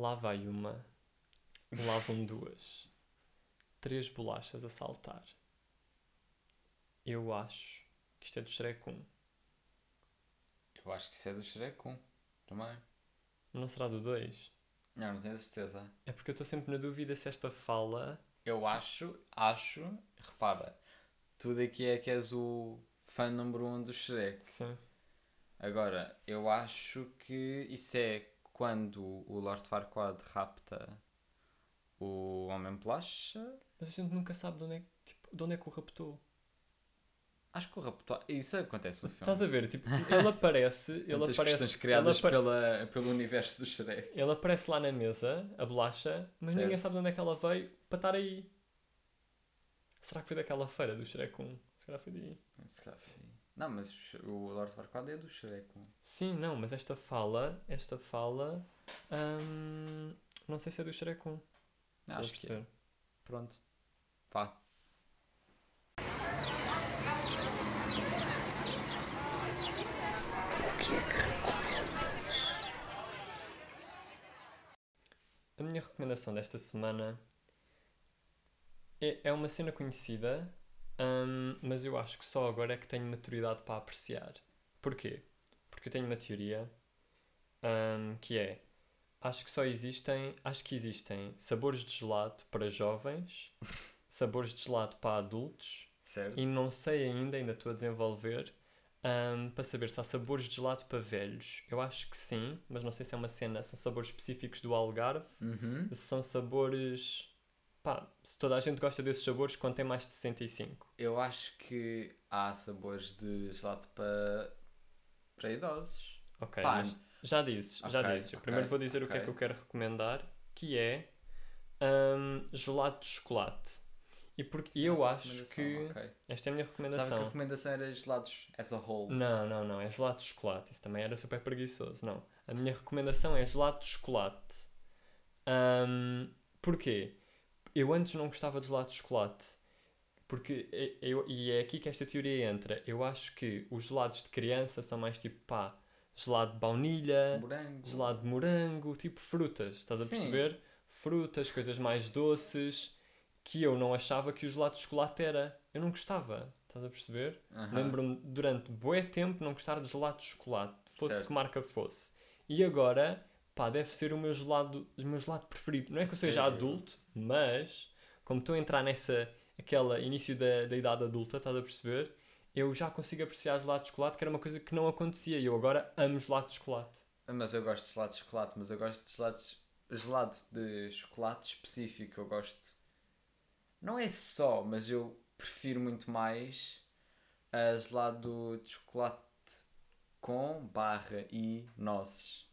Lá vai uma. Lá vão duas. Três bolachas a saltar. Eu acho que isto é do Shrek 1. Eu acho que isso é do Shrek 1. Também. Não será do 2? Não, não tenho certeza. É porque eu estou sempre na dúvida se esta fala. Eu acho, acho, repara, tu daqui é que és o fã número 1 um do Shrek. Sim. Agora, eu acho que isso é quando o Lord Farquaad rapta o Homem Polacha. Mas a gente nunca sabe de onde é, que- tipo, de onde é que o raptou. Acho que o raptou. Isso acontece no filme. Estás a ver? Tipo, ele aparece. ele Tantas aparece. questões criadas apa- pela, pelo universo do Shrek. ele aparece lá na mesa, a bolacha, mas ninguém Certo. sabe de onde é que ela veio para estar aí. Será que foi daquela feira do Shrek 1? Se calhar foi daí. Se calhar foi- Não, mas o o Lord Farquaad é do Shrek. um. Sim, não, mas esta fala. Esta fala. hum, não sei se é do Shrek 1. Estás a Acho que é. Pronto. Vá. A minha recomendação desta semana é, é uma cena conhecida, hum, mas eu acho que só agora é que tenho maturidade para apreciar. Porquê? Porque eu tenho uma teoria hum, que é acho que só existem acho que existem sabores de gelado para jovens, sabores de gelado para adultos Certo? e não sei ainda, ainda estou a desenvolver hum, para saber se há sabores de gelado para velhos. Eu acho que sim, mas não sei se é uma cena, são sabores específicos do Algarve Uhum. se são sabores. Pá, se toda a gente gosta desses sabores, quando tem mais de 65. Eu acho que há sabores de gelado para, para idosos. Ok, Pá, mas já disse, já ok, disse. Eu ok, primeiro vou dizer o que é que eu quero recomendar, que é hum, gelado de chocolate. E porque Essa é eu acho recomendação, que. ok. Esta é a minha Pensava que a recomendação. recomendação era gelados as a whole. Não, não, não, é gelado de chocolate. Isso também era super preguiçoso. Não. A minha recomendação é gelado de chocolate. Hum, porquê? Eu antes não gostava de gelado de chocolate. Porque é- eu, e é aqui que esta teoria entra. Eu acho que os gelados de criança são mais tipo pá, gelado de baunilha, Morango. gelado de morango, tipo frutas, estás a Sim. perceber? Frutas, coisas mais doces, que eu não achava que o gelado de chocolate era. Eu não gostava, estás a perceber? Aham. Lembro-me durante bué tempo não gostar de gelado de chocolate, fosse de Certo. que marca fosse. E agora, pá, deve ser o meu gelado, o meu gelado preferido. Não é que eu seja adulto, mas como estou a entrar nessa, aquela início da, da idade adulta, estás a perceber? Eu já consigo apreciar gelado de chocolate, que era uma coisa que não acontecia. E eu agora amo gelado de chocolate. Mas eu gosto de gelado de chocolate, mas eu gosto de gelados. Gelado de chocolate específico, eu gosto. Não é só, mas eu prefiro muito mais a gelado de chocolate com barra e nozes.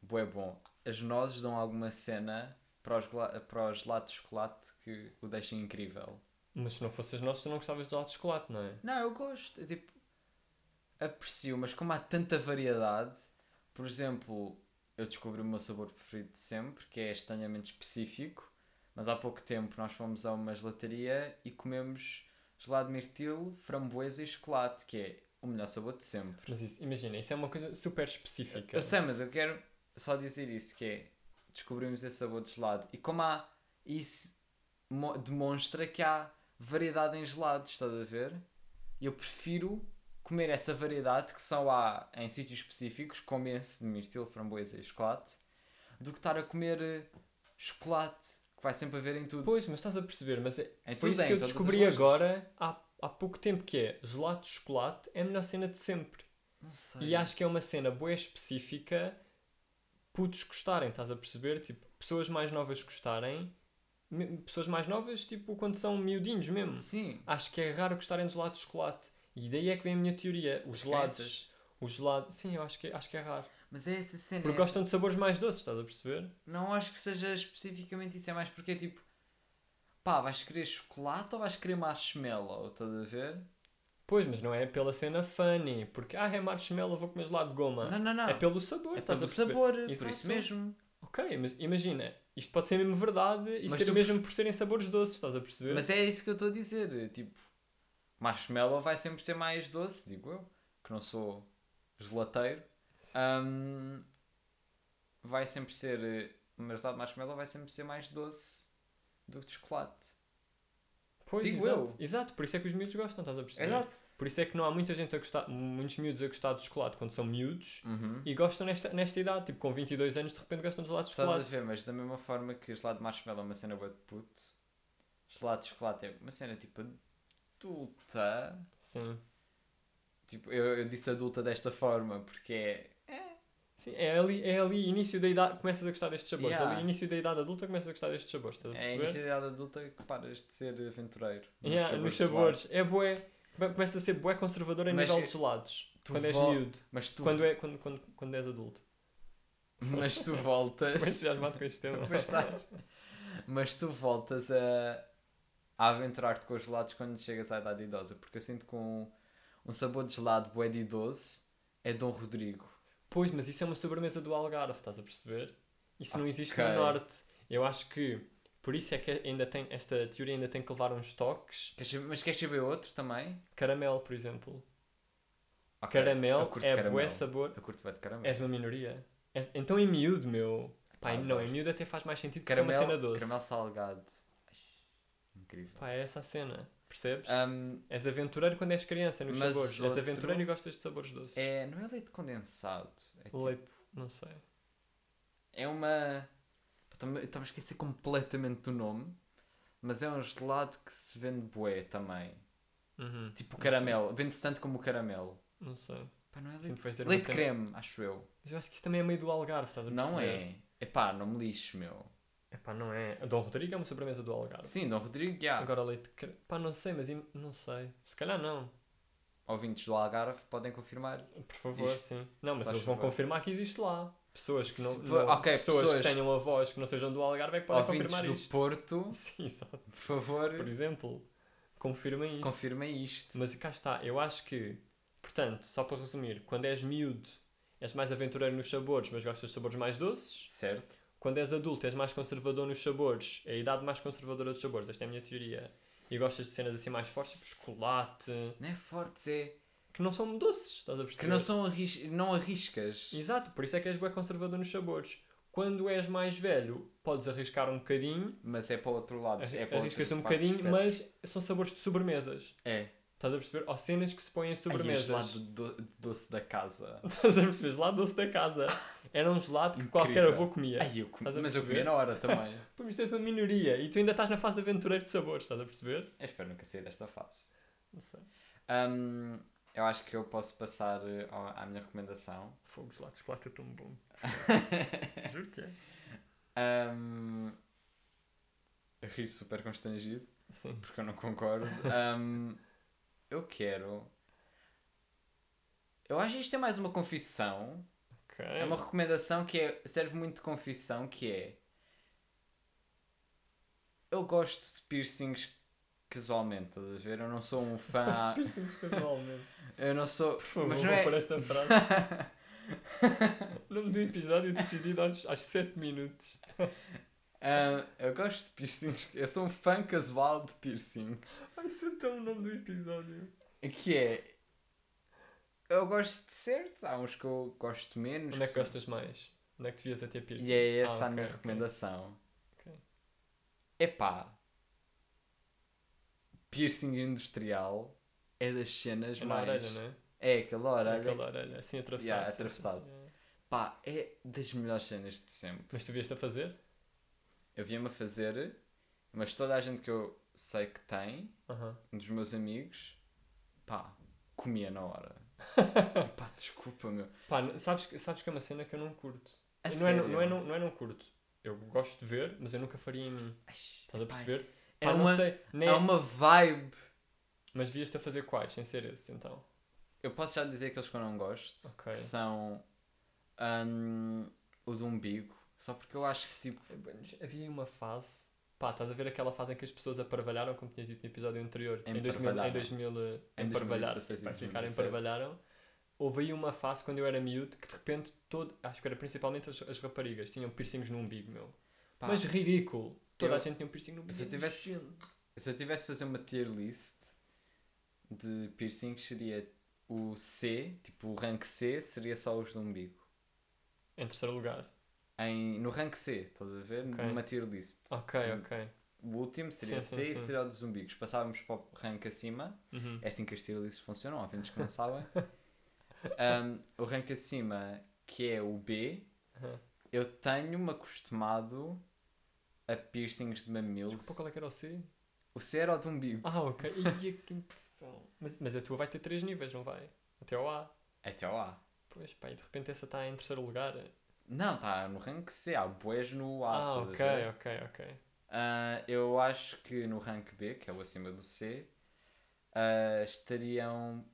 Bué bom. As nozes dão alguma cena para, os para o gelado de chocolate que o deixam incrível. Mas se não fosse as nossas, tu não gostavas de gelado de chocolate, não é? Não, eu gosto. Eu, tipo, aprecio, mas como há tanta variedade, por exemplo, eu descobri o meu sabor preferido de sempre, que é estranhamente específico, mas há pouco tempo nós fomos a uma gelataria e comemos gelado de mirtilo, framboesa e chocolate, que é o melhor sabor de sempre. Mas isso, imagina, isso é uma coisa super específica. Eu sei, mas eu quero só dizer isso, que é, descobrimos esse sabor de gelado. E como há, isso mo- demonstra que há variedade em gelados, estás a ver? Eu prefiro comer essa variedade que só há em sítios específicos, como esse de mirtilo, framboesa e chocolate, do que estar a comer eh, chocolate, que vai sempre haver em tudo. Pois, mas estás a perceber, mas é, Em foi isso em que eu descobri agora há, há pouco tempo que é gelado de chocolate é a melhor cena de sempre. E acho que é uma cena boa específica putos gostarem, estás a perceber? Tipo, pessoas mais novas gostarem, pessoas mais novas, tipo, quando são miudinhos mesmo. Sim. Acho que é raro gostarem de gelado de chocolate. E daí é que vem a minha teoria. Os gelados. Os gelados. Sim, eu acho que, acho que é raro. Mas é essa cena. Porque é essa- gostam de sabores mais doces, estás a perceber? Não acho que seja especificamente isso, é mais porque é tipo, pá, vais querer chocolate ou vais querer marshmallow? Estás a ver? Pois, mas não é pela cena funny. Porque, ah, é marshmallow, vou comer gelado de goma. Não, não, não. É pelo sabor, É estás pelo a perceber? sabor, por Exato. isso mesmo. Ok, mas imagina, isto pode ser mesmo verdade e Mas ser tu mesmo por serem sabores doces, estás a perceber? Mas é isso que eu estou a dizer. Tipo, marshmallow vai sempre ser mais doce, digo eu, que não sou gelateiro. Ahm, vai sempre ser eh, de marshmallow vai sempre ser mais doce do que de chocolate. Pois, Digo exato, eu. exato. Por isso é que os miúdos gostam, estás a perceber? Exato. Por isso é que não há muita gente a gostar, muitos miúdos a gostar de chocolate quando são miúdos Uhum. e gostam nesta, nesta idade. Tipo, com 22 anos, de repente gostam de gelado de Estás a chocolate. ver, mas da mesma forma que gelado de marshmallow é uma cena boa de puto, gelado de chocolate é uma cena tipo adulta. Sim. Tipo, eu, eu disse adulta desta forma porque é. Sim, é ali, é ali início da idade, começas a gostar destes sabores. Yeah. Ali, início da idade adulta, começas a gostar destes sabores. Estás a É perceber? inicialidade adulta que paras de ser aventureiro. nos Yeah, nos de gelado. sabores. É bué. come- Começa a ser bué conservador a Mas nível é- de gelados. tu Quando és miúdo. Mas tu, Quando, é, quando, quando, quando és adulto. mas tu voltas. Estou entusiasmado com este tema. Pois estás. Mas tu voltas a, a aventurar-te com os gelados quando chegas à idade idosa. Porque eu sinto que um, um sabor de gelado bué de idoso é Dom Rodrigo. Pois, mas isso é uma sobremesa do Algarve, estás a perceber? Isso não existe no Norte. Eu acho que por isso é que ainda tem, esta teoria ainda tem que levar uns toques. Queres saber- mas queres saber outro também? Caramelo, por exemplo. Ok, eu Caramelo é caramelo. bué sabor. Eu curto de caramelo. És uma minoria. És- então em miúdo, meu. Pá, Ah, não, em miúdo até faz mais sentido porque é uma caramelo, cena doce. caramelo salgado. Incrível. Pá, é essa a cena. Percebes? Ahm, És aventureiro quando és criança nos sabores. És aventureiro e gostas de sabores doces. é, não é leite condensado. É, tipo- Leite, não sei. é uma. Pá, estava a esquecer completamente do nome. Mas é um gelado que se vende bué também. Uhum. Tipo caramelo. Vende-se tanto como o caramelo. Não sei. Pá, não é leite, leite creme, acho eu. Mas eu acho que isso também é meio do Algarve, estás a Não perceber? é. Epá, não me lixo, meu. Epá, não é. Dom Rodrigo é uma sobremesa do Algarve. Sim, Dom Rodrigo, já. Agora leite cre... Pá, não sei, mas im- não sei. Se calhar não. Ouvintes do Algarve podem confirmar. Por favor, Isto. sim. Não, mas Faz eles vão favor. confirmar que existe lá. Pessoas que não. Se- não- ok, pessoas, pessoas- que tenham avós que não sejam do Algarve é que podem Ouvintes confirmar do isto. Porto, Sim, exato. por favor, Por exemplo, confirmem isto. confirmem isto. Mas cá está, eu acho que, portanto, só para resumir, quando és miúdo, és mais aventureiro nos sabores, mas gostas de sabores mais doces. Certo? Quando és adulto, és mais conservador nos sabores, é a idade mais conservadora dos sabores, esta é a minha teoria. E gostas de cenas assim mais fortes, tipo chocolate, Não é fortes, é. que não são doces, estás a perceber? Que não são arris... não arriscas. Exato, por isso é que és bem conservador nos sabores. Quando és mais velho, podes arriscar um bocadinho, Mas é para o outro lado. É para o arriscas outro um bocadinho, mas são sabores de sobremesas. É. Estás a perceber? Ou cenas que se põem em Ai, sobremesas. gelado do- doce da casa. Estás a perceber? Gelado doce da casa. Era um gelado que Incrível. qualquer avô comia. Ai, eu Mas eu comia na hora também. Mas tu és uma minoria e tu ainda estás na fase de aventureiro de sabores, estás a perceber? eu espero nunca sair desta fase. Não sei. Hum, eu acho que eu posso passar à minha recomendação. Fogo, gelado de chocolate é tão bom. Juro que é. Hum, eu ri super constrangido. Sim. porque eu não concordo. Hum, eu quero. Eu acho que isto é mais uma confissão. Ok. É uma recomendação que é- serve muito de confissão, que é... Eu gosto de piercings casualmente, estás a ver? Eu não sou um fã... Piercings casualmente. eu não sou... Por favor, mas vou não é... pôr esta frase. Nome do episódio decidido aos, aos 7 minutos. Ah, eu gosto de piercings. Eu sou um fã casual de piercings. Vai ser tão o nome do episódio. Que é... Eu gosto de certos, há uns que eu gosto menos. Onde é que são- gostas mais? Onde é que devias a ter piercing? E é essa Ah, a minha recomendação. Ok. Epá. Piercing industrial é das cenas É mais. orelha, não é? É aquela orelha. É aquela orelha, assim atravessado. Yeah, sim, sim, atravessado. sim, é. Pá, é das melhores cenas de sempre. Mas tu vieste a fazer? Eu via-me a fazer, mas toda a gente que eu sei que tem, Aham. um dos meus amigos, pá, comia na hora. pá, desculpa, meu. Pá, sabes, que- sabes que é uma cena que eu não curto. A não, é, não, sério? não, é, não, não é não curto. Eu gosto de ver, mas eu nunca faria em mim. Ai, Estás a perceber? É Pá, uma, sei. Nem... é uma vibe. Mas devias-te a fazer quais, sem ser esse, então. Eu posso já dizer aqueles que eu não gosto. Ok. que são hum, o do umbigo. Só porque eu acho que tipo. Havia uma fase. Pá, estás a ver aquela fase em que as pessoas aparvalharam, como tinhas dito no episódio anterior? Em 2000, em Emparvalharam. 2000 eh, Em emparvalharam. 2016 e Para ficar 2017. emparvalharam. Houve aí uma fase quando eu era miúdo que de repente todo. Acho que era principalmente as, as raparigas tinham piercings no umbigo, meu. pá, Mas ridículo. Toda eu- a gente tinha um piercing no umbigo. se eu tivesse- nojento. se eu tivesse fazer uma tier list de piercings, seria o C, tipo o rank C, seria só os do umbigo. Em terceiro lugar. Em, no rank C, estás a ver? Ok. Numa tier list. Ok, ok. O último seria Sim, sim, C e sim. seria o dos umbigos. Passávamos para o rank acima. Uhum. É assim que as tier lists funcionam, há vezes que não sabem. Um, o rank acima, que é o B, Uhum. eu tenho-me acostumado a piercings de mamilos. Desculpa, qual é que era o C? O C era o de umbigo. Ah, ok. Ia, que impressão. Mas, mas a tua vai ter três níveis, não vai? Até ao A. Até ao A. Pois, pá, e de repente essa está em terceiro lugar. Não, está no rank C, há boés no A. Ah, ok, ver? ok, ok. Ah, eu acho que no rank B, que é o acima do C, ah, estariam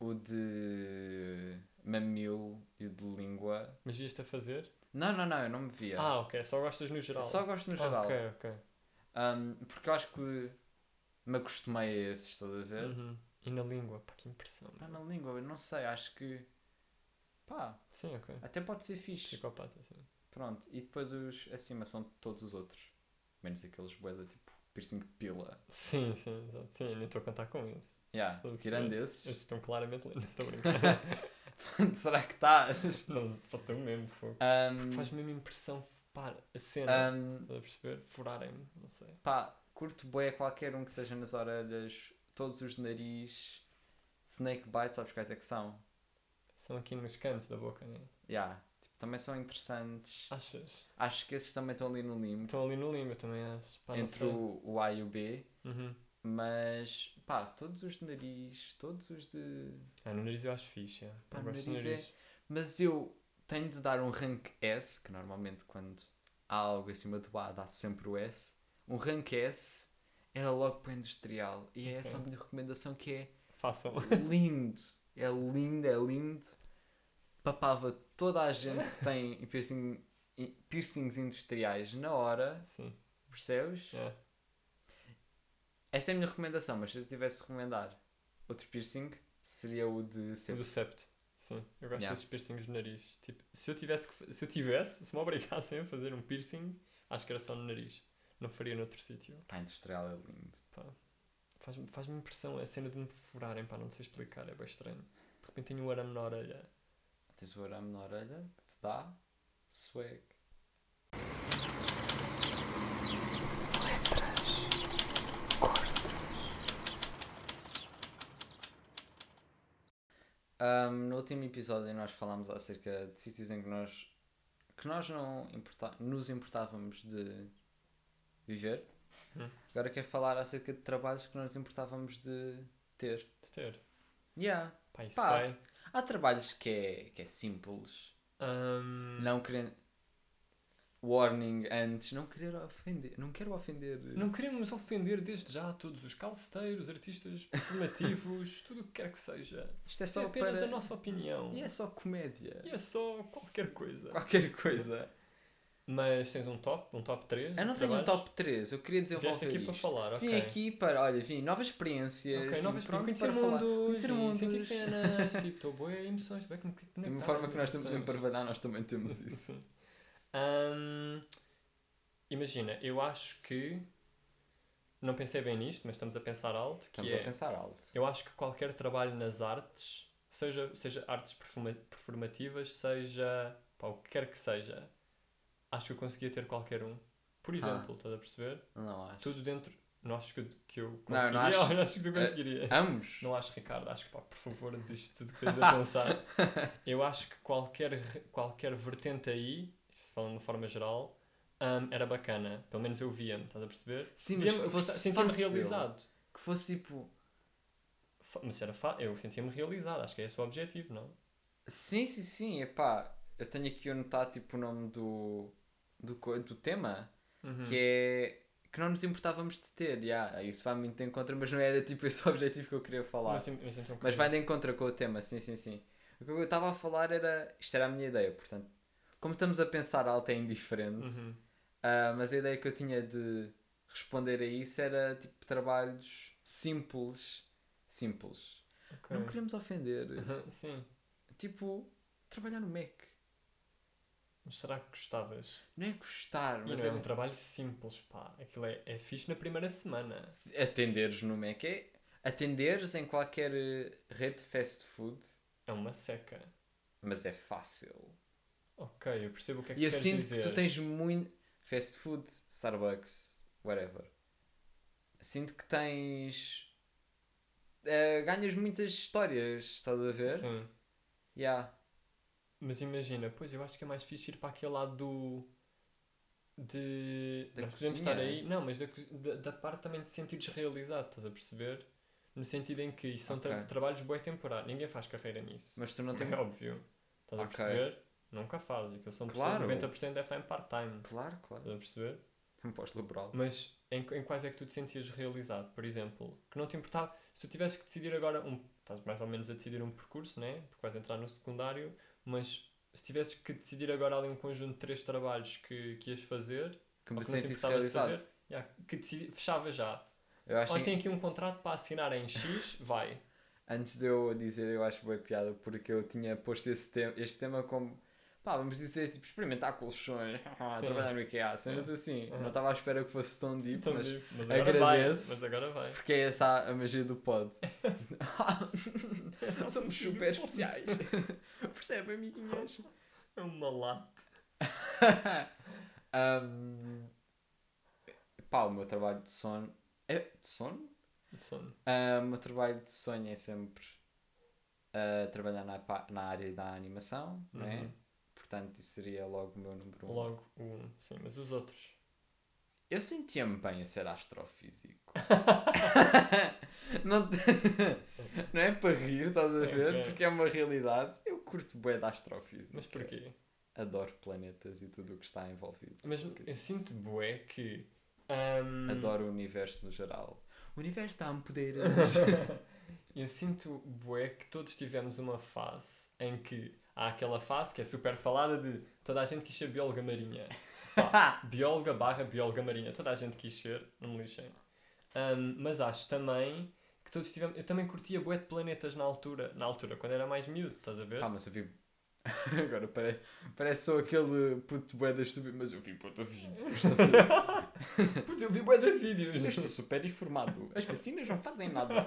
o de mamilo e o de língua. Mas vias-te a fazer? Não, não, não, eu não me via. Ah, ok. Só gostas no geral. Eu só gosto no Ah, geral. ok, ok. Um, porque eu acho que me acostumei a esses, estás a ver? Uhum. E na língua, pá, que impressão. Pá, na língua, eu não sei, acho que. Pá, Sim, ok. até pode ser fixe. Psicopata, sim. Pronto, e depois os acima são todos os outros. Menos aqueles boeda tipo piercing de pila. Sim, sim, exato. Sim, eu nem estou a contar com isso. Yeah, Estou tirando perceber. esses. Esses estão claramente lindos. Estou a brincar. será que estás? não, ter mesmo fogo. Um, Faz mesmo impressão, pá, a cena. um, Estás a perceber? Furarem-me, não sei. pá, curto bué qualquer um que seja nas orelhas, todos os nariz, snake bite, sabes quais é que são? São aqui nos cantos da boca, né? Yeah, tipo, também são interessantes. Achas? Acho que esses também estão ali no limbo. Estão ali no limbo, eu também acho. Pá, não entre o, o A e o B, Uhum. mas pá, todos os de nariz, todos os de. Ah, no nariz eu acho fixe. é. Pá, no do nariz é- nariz. Mas eu tenho de dar um rank S, que normalmente quando há algo acima do A dá sempre o S. Um rank S era logo para o industrial. E é essa a minha recomendação que é Façam. lindo. É lindo, é lindo. Papava toda a gente que tem piercing, piercings industriais na hora, Sim. percebes? É. Essa é a minha recomendação, mas se eu tivesse de recomendar outro piercing, seria o de O sempre. do septo. Sim, eu gosto Yeah. desses piercings no nariz. Tipo, se eu tivesse, que se eu tivesse, se me obrigassem a fazer um piercing, acho que era só no nariz. Não faria noutro sítio. Pá, industrial é lindo. Faz-me faz impressão a cena de me furarem, pá, não sei explicar, é bem estranho. De repente tenho um arame na orelha. Tens o arame na orelha que te dá swag. Um, no último episódio nós falámos acerca de sítios em que nós que nós não importa nos importávamos de viver. Hum. Agora quero falar acerca de trabalhos que nós importávamos de ter. De ter. Yeah. Pá, isso Pá. vai. Há trabalhos que é, que é simples. Ahm, Não querendo. Warning antes, não querer ofender. Não quero ofender. Não queremos ofender desde já todos os calceteiros, artistas performativos, tudo o que quer que seja. Isto é Isto é só apenas para. a nossa opinião. E é só comédia. E é só qualquer coisa. Qualquer coisa. Mas tens um top, um top 3? Eu não tenho um top 3, eu queria desenvolver Vieste aqui para falar, ok. Vim aqui para, olha, vim novas experiências. Ok, vim novas pronto conhecer para falar. mundos, Conhecer mundos. sentir cenas, tipo, estou boa emoções, bem como que De uma forma que nós estamos em Parvadá, nós também temos isso. Ahm, imagina, eu acho que não pensei bem nisto, mas estamos a pensar alto, que Estamos é, a pensar alto. eu acho que qualquer trabalho nas artes, seja, seja artes performa- performativas, seja pá, o que quer que seja, acho que eu conseguia ter qualquer um. Por exemplo, estás a perceber? Não acho. Tudo dentro. Não acho que, eu- que eu Não, conseguiria, não acho- ou acho que tu conseguirias. Ambos? Não acho, Ricardo, acho que pá, por favor, desiste de tudo que estás a pensar. Eu acho que qualquer, qualquer vertente aí, falando de uma forma geral, hum, era bacana. Pelo menos eu via-me, estás a perceber? Sim, mas que fosse sentia-me realizado. Que fosse tipo. Mas era fa... eu sentia-me realizado, acho que é esse o objetivo, não? Sim, sim, sim. Epá, eu tenho aqui anotado tipo o nome do, do, do tema. Uhum. que é que não nos importávamos de ter, yeah, isso vai muito de encontro, mas não era tipo esse o objetivo que eu queria falar. Mas, sim- mas então, Mas vai de encontro com o tema, sim, sim, sim. O que eu estava a falar era, isto era a minha ideia, portanto, como estamos a pensar alto é indiferente, Uhum. ah, mas a ideia que eu tinha de responder a isso era tipo trabalhos simples, simples. Ok. Não queremos ofender, Uhum, Sim. tipo, trabalhar no Mac. Mas será que gostavas? Não é gostar, E mas é é um trabalho simples, pá. Aquilo é, é fixe na primeira semana. atenderes no Mac é atenderes em qualquer eh, rede de fast food É uma seca. Mas é fácil. Ok, eu percebo o que é que E eu tu queres sinto dizer. que tu tens muito. Fast food, Starbucks, whatever. Sinto que tens. eh, ganhas muitas histórias, estás a ver? Sim. Yeah. Mas imagina, pois eu acho que é mais fixe ir para aquele lado do. De. Da Nós podemos cozinha. estar aí. Não, mas da, da, da parte também de sentires realizado, estás a perceber? No sentido em que isso são tra- Ok. trabalhos bué temporários. Ninguém faz carreira nisso. Mas tu não tens. é óbvio. Estás a Ok. perceber? Nunca fazes. Aquilo são Claro. pessoas, 90% deve estar em part-time. Claro, claro. Estás a perceber? Um pós-laboral. Mas em, em quais é que tu te sentias realizado? Por exemplo, que não te importava. Se tu tivesses que decidir agora um. Estás mais ou menos a decidir um percurso, né? Porque vais entrar no secundário, mas se tivesses que decidir agora ali um conjunto de três trabalhos que, que ias fazer, Que me sentisse realizado. fazer, yeah, que decidi, fechava já. Eu acho Olha, que tem aqui um contrato para assinar em X, vai. antes de eu dizer, eu acho boa piada porque eu tinha posto esse tema, este tema como. Pá, vamos dizer, tipo, experimentar colchões, trabalhar no IKEA, cenas assim. Uhum. Não estava à espera que fosse tão deep, Então, mas. digo, mas agora vai. agradeço. Mas agora vai. Porque é essa a magia do pod. Somos super especiais. Percebe, amiguinhas? É uma lata. um, pá, o meu trabalho de sono. É de sono? de sono. Ah, o meu trabalho de sonho é sempre ah, trabalhar na, na área da animação, não é? Uhum. Portanto, isso seria logo o meu número um. Logo o um, sim, mas os outros. Eu sentia-me bem a ser astrofísico. não, te- não é para rir, estás a ver? Ok. Porque é uma realidade. Eu curto bem da astrofísica. Mas porquê? Adoro planetas e tudo o que está envolvido. Mas eu sinto bué que. ahm, Adoro o universo no geral. O universo dá-me poderes. eu sinto bué que todos tivemos uma fase em que há aquela fase que é super falada de toda a gente quis ser bióloga marinha. Pá, bióloga barra bióloga marinha. Toda a gente quis ser, não me lixem. Ahm, mas acho também que todos tivemos. Eu também curtia bué de planetas na altura. Na altura, quando era mais miúdo, estás a ver? Pá, mas eu vi. Agora parece, parece só aquele puto bué das estúpido, mas eu vi puta vídeos. Porque eu vi bué de vídeos. Eu estou super informado. As vacinas não fazem nada.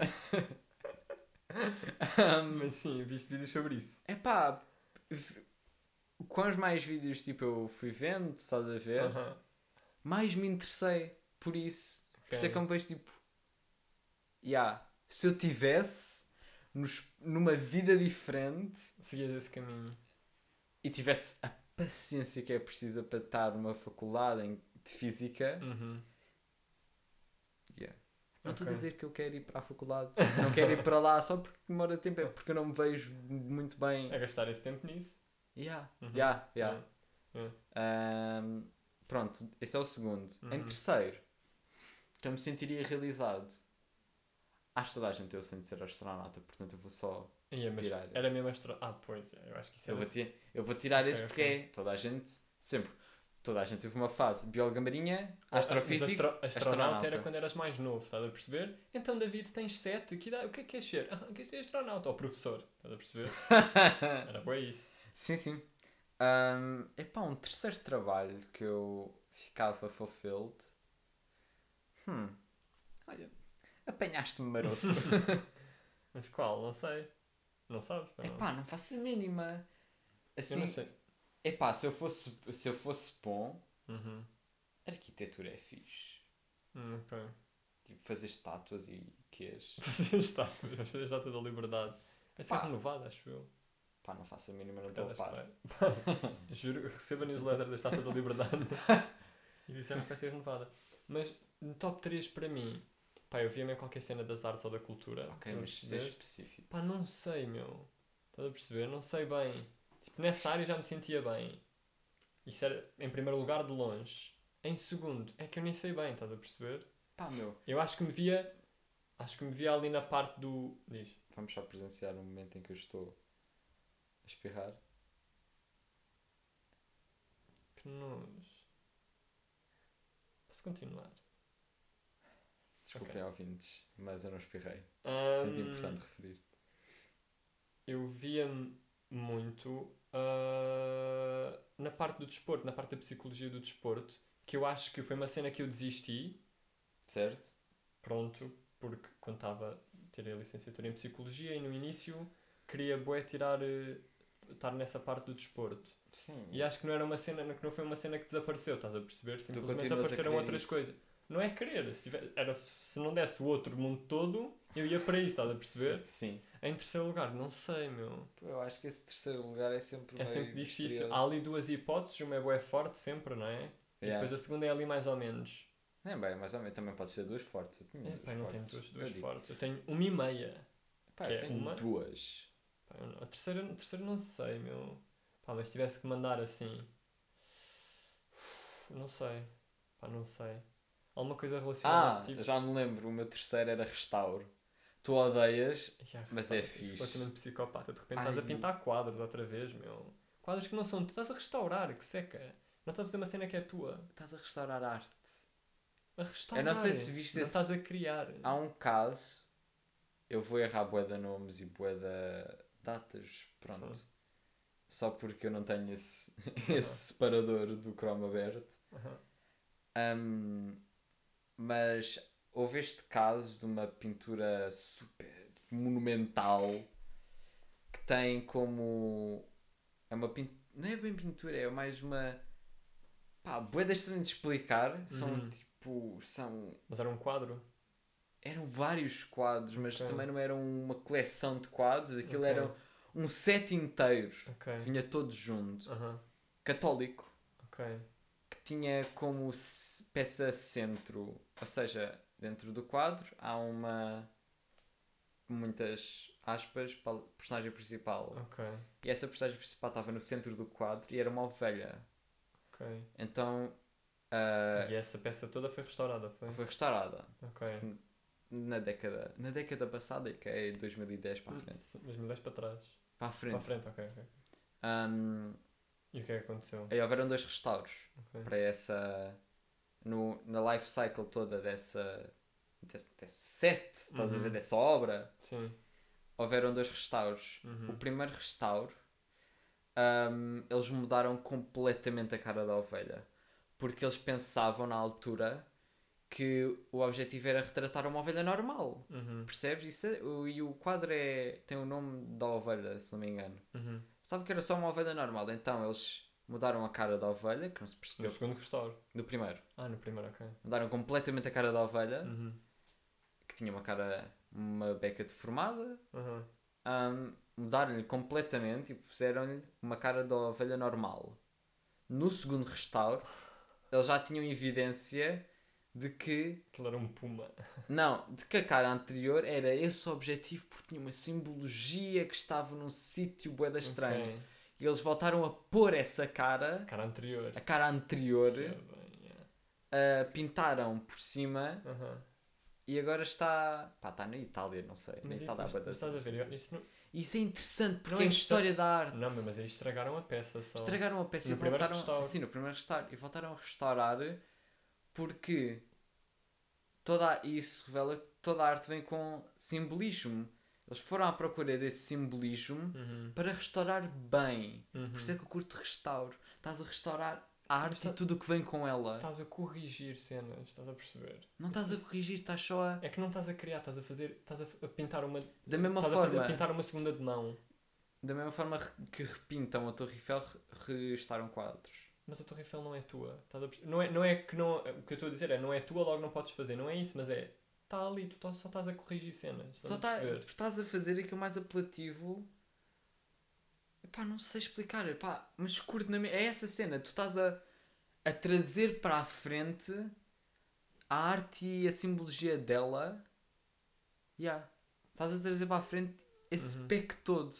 um, Mas sim, viste vídeos sobre isso. é pá, quantos mais vídeos tipo eu fui vendo, estás a ver? Aham. Mais me interessei por isso. Por isso é que eu me vejo tipo. Yeah, se eu tivesse nos, numa vida diferente Seguias esse caminho. e tivesse a paciência que é precisa para estar numa faculdade em, de física, Uhum. yeah. não estou a Ok. dizer que eu quero ir para a faculdade, não quero ir para lá só porque demora tempo, é porque eu não me vejo muito bem. A gastar esse tempo nisso. Yeah, Uhum. yeah, yeah. Yeah. Ahm, pronto, esse é o segundo. Em Uhum. terceiro, que eu me sentiria realizado. Acho que toda a gente tem o sonho de ser astronauta, portanto eu vou só. Mas Tirar era esse. mesmo astro... Ah, pois, é, eu acho que isso Eu vou, eu vou tirar Ok, esse porque ok. é toda a gente, sempre. Toda a gente teve uma fase bióloga marinha, Ah, mas astrofísico. astro... astronauta astronauta. era quando eras mais novo, estás a perceber? Então, David, tens sete, que idade... o que é que queres ser? Ah, queres ser astronauta ou professor, estás a perceber? Era bem isso. Sim, sim. Um, epá, um terceiro trabalho que eu ficava fulfilled. Hum. Olha, apanhaste-me maroto. Mas qual? Não sei. Não sabes? pá, não. Faço a mínima. eu Assim, não sei. epá, se eu fosse, se eu fosse bom, Uhum. arquitetura é fixe. Hum, ok. Tipo, fazer estátuas e quês. Fazer estátuas, vamos fazer estátua da liberdade. Vai ser Pá. renovada, acho eu. Pá, não faço a mínima, não estou a par. Juro, receba a newsletter da Estátua da Liberdade e disseram que vai ser renovada. Mas top 3 para mim, pá, eu via mesmo qualquer cena das artes ou da cultura. Ok, mas perceber? seja específico. Pá, não sei, meu. Estás a perceber? Não sei bem. Tipo, nessa área já me sentia bem. Isso era, em primeiro lugar, de longe. Em segundo, é que eu nem sei bem, estás a perceber? Pá, meu, Eu acho que me via. Acho que me via ali na parte do. Diz. vamos só presenciar um momento em que eu estou a espirrar. Que nojo. Posso continuar? Desculpem, ouvintes, mas eu não espirrei. Ahm, Senti importante referir. Eu via-me muito ah, na parte do desporto, na parte da psicologia do desporto, que eu acho que foi uma cena que eu desisti, Certo? pronto, porque quando estava tirei a licenciatura em psicologia e no início queria bué tirar eh, estar nessa parte do desporto. Sim. E acho que não era uma cena, que não foi uma cena que desapareceu, estás a perceber? Simplesmente apareceram outras isso. coisas. Não é querer, se, tiver, era, se não desse o outro mundo todo, eu ia para isso, estás a perceber? Sim. Em terceiro lugar, não sei, meu. Pô, Eu acho que esse terceiro lugar é sempre É meio sempre difícil. Há ali duas hipóteses, uma é boa forte sempre, não é? E Yeah. depois a segunda é ali mais ou menos. Nem bem, mas também, também pode ser duas fortes. Eu tinha É, pá, eu não tenho fortes. duas, Eu duas digo. fortes. Eu tenho uma e meia. Pá, Que eu é tenho uma? duas. Pá, eu a terceira, a terceira não sei, meu. Pá, mas tivesse que mandar assim. Não sei. Pá, não sei. Alguma coisa relacionada. Ah, tipo... já me lembro, o meu terceiro era restauro. Tu odeias, Ya, mas é fixe. Completamente psicopata. De repente Ai. estás a pintar quadros outra vez, meu. Quadros que não são. Tu estás a restaurar, que seca. Não estás a fazer uma cena que é tua. estás a restaurar arte. A restaurar. Eu não sei se viste Não esse- estás a criar. Há um caso, eu vou errar bué de nomes e bué de datas, pronto. Sim. Só porque eu não tenho esse, esse separador do Chrome aberto. Aham. Ahm, mas houve este caso de uma pintura super monumental que tem como. É uma pintura. Não é bem pintura, é mais uma. Pá, boeda estranha de explicar. São Uhum. tipo. São. Mas era um quadro. Eram vários quadros, mas Ok. também não eram uma coleção de quadros. Aquilo Ok. era um set inteiro. Ok. Vinha todo junto. Aham. Católico. Ok. Tinha como peça centro, ou seja, dentro do quadro há uma muitas aspas para o personagem principal Ok. e essa personagem principal estava no centro do quadro e era uma ovelha Ok. então ah, E essa peça toda foi restaurada, foi? foi restaurada Ok. na década na década passada que é 2010 para a frente Sim, 2010 para trás. para a Para a frente frente, ok, ok. Ahm, E o que é que aconteceu? aí houveram dois restauros Ok. para essa no, na life cycle toda dessa desse, desse set, estás a ver, Uhum. dessa obra, Sim. houveram dois restauros. Uhum. O primeiro restauro, hum, eles mudaram completamente a cara da ovelha. Porque eles pensavam na altura que o objetivo era retratar uma ovelha normal. Uhum. Percebes? Isso é- o- e o quadro é, tem o nome da ovelha, se não me engano. Uhum. Sabe que era só uma ovelha normal. Então eles mudaram a cara da ovelha, que não se No percebeu segundo restauro. no primeiro. Ah, no primeiro, ok. Mudaram completamente a cara da ovelha, Uhum. que tinha uma cara, uma beca deformada. Uhum. Ahm, mudaram-lhe completamente e puseram-lhe uma cara da ovelha normal. No segundo restauro, eles já tinham evidência de que Aquilo era um puma. não, de que a cara anterior era esse o objetivo porque tinha uma simbologia que estava num sítio bué da estranho. Ok. E eles voltaram a pôr essa cara, Cara anterior. a cara anterior, Percebe, yeah. ah, pintaram por cima Aham. e agora está, pá, está na Itália, não sei. na Mas isso, Itália mas, das estás a ver? Isso não... Isso é interessante porque é é a história da arte. não, mas aí estragaram a peça só. Estragaram a peça No e voltaram. restauro. Sim, no primeiro restauro. E voltaram a restaurar porque toda isso revela que toda a arte vem com simbolismo. Eles foram à procura desse simbolismo Uhum. para restaurar bem. Uhum. Por isso é que eu curto restauro. Estás a restaurar a arte e tudo o que vem com ela. Estás a corrigir cenas, estás a perceber? Não estás a corrigir, estás só a. É que não estás a criar, estás a fazer, estás a pintar uma. Da mesma estás a forma. fazer, pintar uma segunda de mão. Da mesma forma que repintam a Torre Eiffel, re- restauram quadros. Mas a Torre Eiffel não é tua. Não, é, não é que não. O que eu estou a dizer é não é tua, logo não podes fazer. Não é isso, mas é. Está ali, tu tá- só estás a corrigir cenas. Estás Só a tá, estás a fazer aquilo mais apelativo. Epá, não sei explicar, epá, mas curto na É essa cena, tu estás a, a trazer para a frente a arte e a simbologia dela. Yeah. Estás a trazer para a frente esse Uhum. pack todo.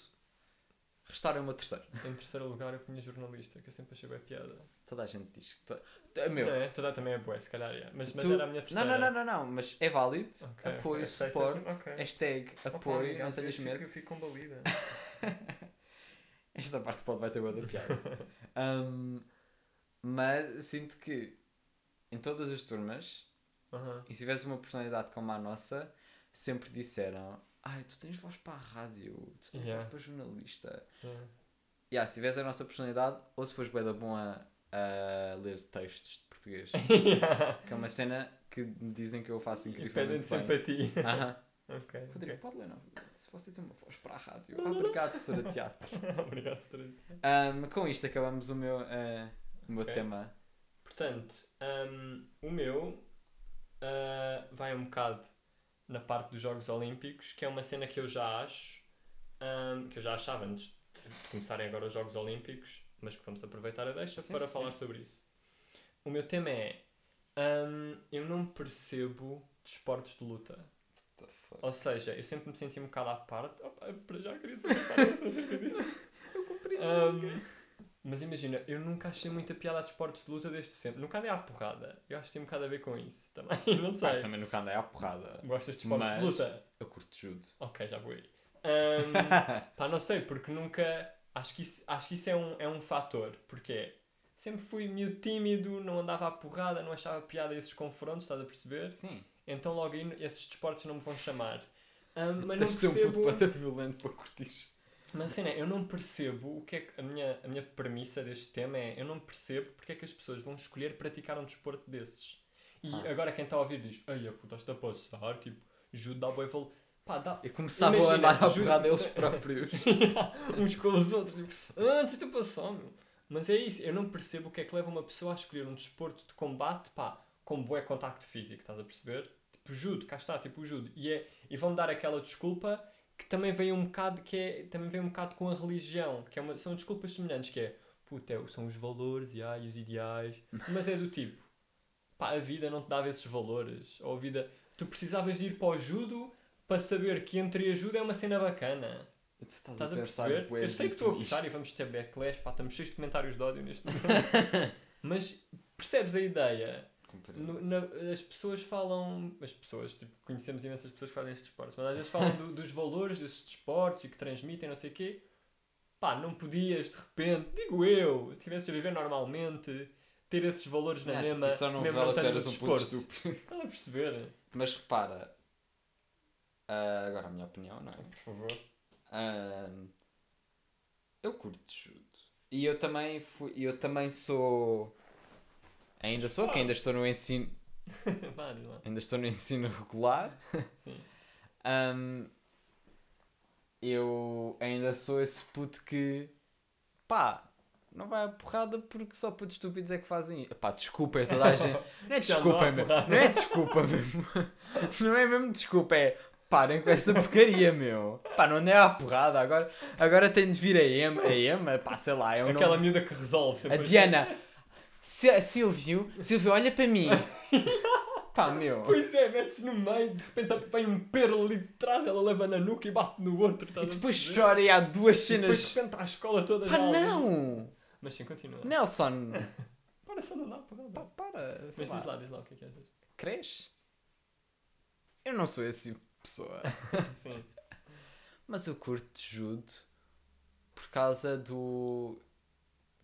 Restaura o meu terceiro. Em terceiro lugar eu punha jornalista, que eu sempre achei bem piada. Toda a gente diz que. To... É meu. Não é? Toda também é boa, se calhar, é. mas, mas tu- era a minha não, terceira. não, não, não, não, mas é válido. Ok, apoio, ok, aceitas? suporte. Ok. Hashtag apoio, amiga, não tenhas medo. Eu fico combalida. Esta parte pode vai ter boa da piada. Um, mas sinto que em todas as turmas, Aham. e se tivesse uma personalidade como a nossa, sempre disseram: Ai, tu tens voz para a rádio, tu tens Yeah. voz para jornalista. Yeah. Yeah, se tivesse a nossa personalidade, ou se fores bem da bom a, a ler textos de português, Yeah. que é uma cena que me dizem que eu faço incrivelmente bem. simpatia. Aham. Ok. Rodrigo, pode ler novamente. Se você tem uma voz para a rádio. Obrigado, Sra. Teatro. Obrigado, Estranho. Ahm, com isto acabamos o meu, ah, o meu Ok. tema. Portanto, hum, o meu ah, vai um bocado na parte dos Jogos Olímpicos, que é uma cena que eu já acho, hum, que eu já achava antes de começarem agora os Jogos Olímpicos, mas que vamos aproveitar a deixa Sim, para sim, falar sobre isso. O meu tema é: hum, eu não percebo desportos de luta. Ou seja, eu sempre me senti um bocado à parte. Opa, para já queria acerca disso. Eu compreendo. Um, mas imagina, eu nunca achei muita piada a desportos de luta desde sempre. Nunca andei à porrada. Eu acho que tem um bocado a ver com isso também. Não sei. Pá, também nunca andei à porrada. Gostas de desportos de luta? Eu curto judo. Ok, já vou aí. Um, pá, não sei, porque nunca. Acho que isso, acho que isso é, um, é um fator. Porque sempre fui meio tímido, não andava à porrada, não achava piada esses confrontos, estás a perceber? Sim. Então logo aí esses desportos não me vão chamar. Um, mas não Tens de ser um percebo. puto violento para curtir. Mas assim, eu não percebo o que é que a minha, a minha premissa deste tema é eu não percebo porque é que as pessoas vão escolher praticar um desporto desses. E Ah. agora quem está a ouvir diz, ai a puta está a passar, tipo, judo dá boi valo. Pá, dá E começavam Imagina, a andar judo- porrada eles próprios. uns com os outros, tipo, ah, tu a passar, meu. Mas é isso, eu não percebo o que é que leva uma pessoa a escolher um desporto de combate, pá, com bué contacto físico, estás a perceber? Tipo judo, cá está, tipo judo. E, é, e vão dar aquela desculpa que também vem um bocado, que é, também vem um bocado com a religião, que é uma, são desculpas semelhantes, que é, puta, é- são os valores e, ai, os ideais, mas é do tipo, pá, a vida não te dava esses valores, ou a vida, tu precisavas de ir para o judo para saber que entre ajuda é uma cena bacana. Tu Estás, Estás a pensar perceber? Eu sei que estou a puxar e vamos ter backlash, pá, estamos cheios de comentários de ódio neste momento. Mas percebes a ideia? No- na- as pessoas falam. As pessoas, tipo, conhecemos imensas pessoas que fazem estes esportes, mas às vezes falam do- dos valores desses desportos e que transmitem, não sei o quê. Pá, não podias de repente, digo eu, se estivesses a viver normalmente, ter esses valores na Ah, mesma. tipo, só não mesmo vale no um puto estúpido. Estás a perceber? Mas repara, ah, agora a minha opinião, não é? Por favor. Ahm, eu curto judo. E eu também fui, eu também sou. Ainda sou, que ainda estou no ensino. Ainda estou no ensino regular. Sim. Ahm, eu ainda sou esse puto que pá, não vai à porrada porque só putos estúpidos é que fazem isso. Pá, desculpa, é toda a gente. Não é Já não desculpa há mesmo. Não é desculpa mesmo. Não é mesmo desculpa, é parem com essa porcaria, meu. Pá, não andei à porrada. Agora, agora tem de vir a Emma. A Emma, pá, sei lá, é um Aquela nome. miúda que resolve sempre. A Diana. Si- Silvio, Silvio, olha para mim. Pá, meu. Pois é, mete-se no meio, de repente vem um perro ali de trás, ela leva na nuca e bate no outro. E depois chora e há duas E depois cenas. de repente está a escola toda Pá, não! Mas sim, continua. Nelson, Para só não dá para pá, para. Mas diz lá, diz lá o que é que achas. Cresce? Eu não sou esse tipo de pessoa. Sim. Mas eu curto judo por causa do.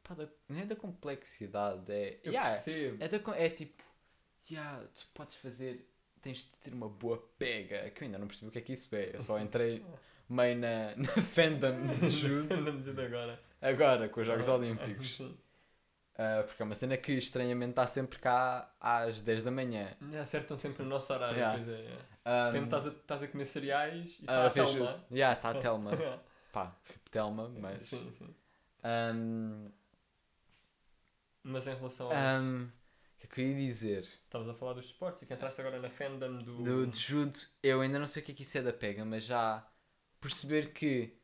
Pá, da... não é da complexidade, é. Eu Yeah, percebo. é, da... é tipo. Yeah, tu podes fazer. Tens de ter uma boa pega. Que eu ainda não percebi o que é que isso é. Eu só entrei meio na, na fandom de judo Andamos de agora. agora com os Jogos Ah, Olímpicos. Ah, porque é uma cena que estranhamente está sempre cá às 10 da manhã. Já acertam sempre no nosso horário, Yeah. pois é. yeah. Um, De repente estás a, estás a comer cereais e a está a judo. Yeah, está a Telma. Yeah. Pá, Telma, mas. Sim, sim. Um, Mas em relação aos... um, o que é que eu ia dizer? Estavas a falar dos desportos e que entraste agora na fandom do... Do, de judo, eu ainda não sei o que é que isso é da pega, mas já perceber que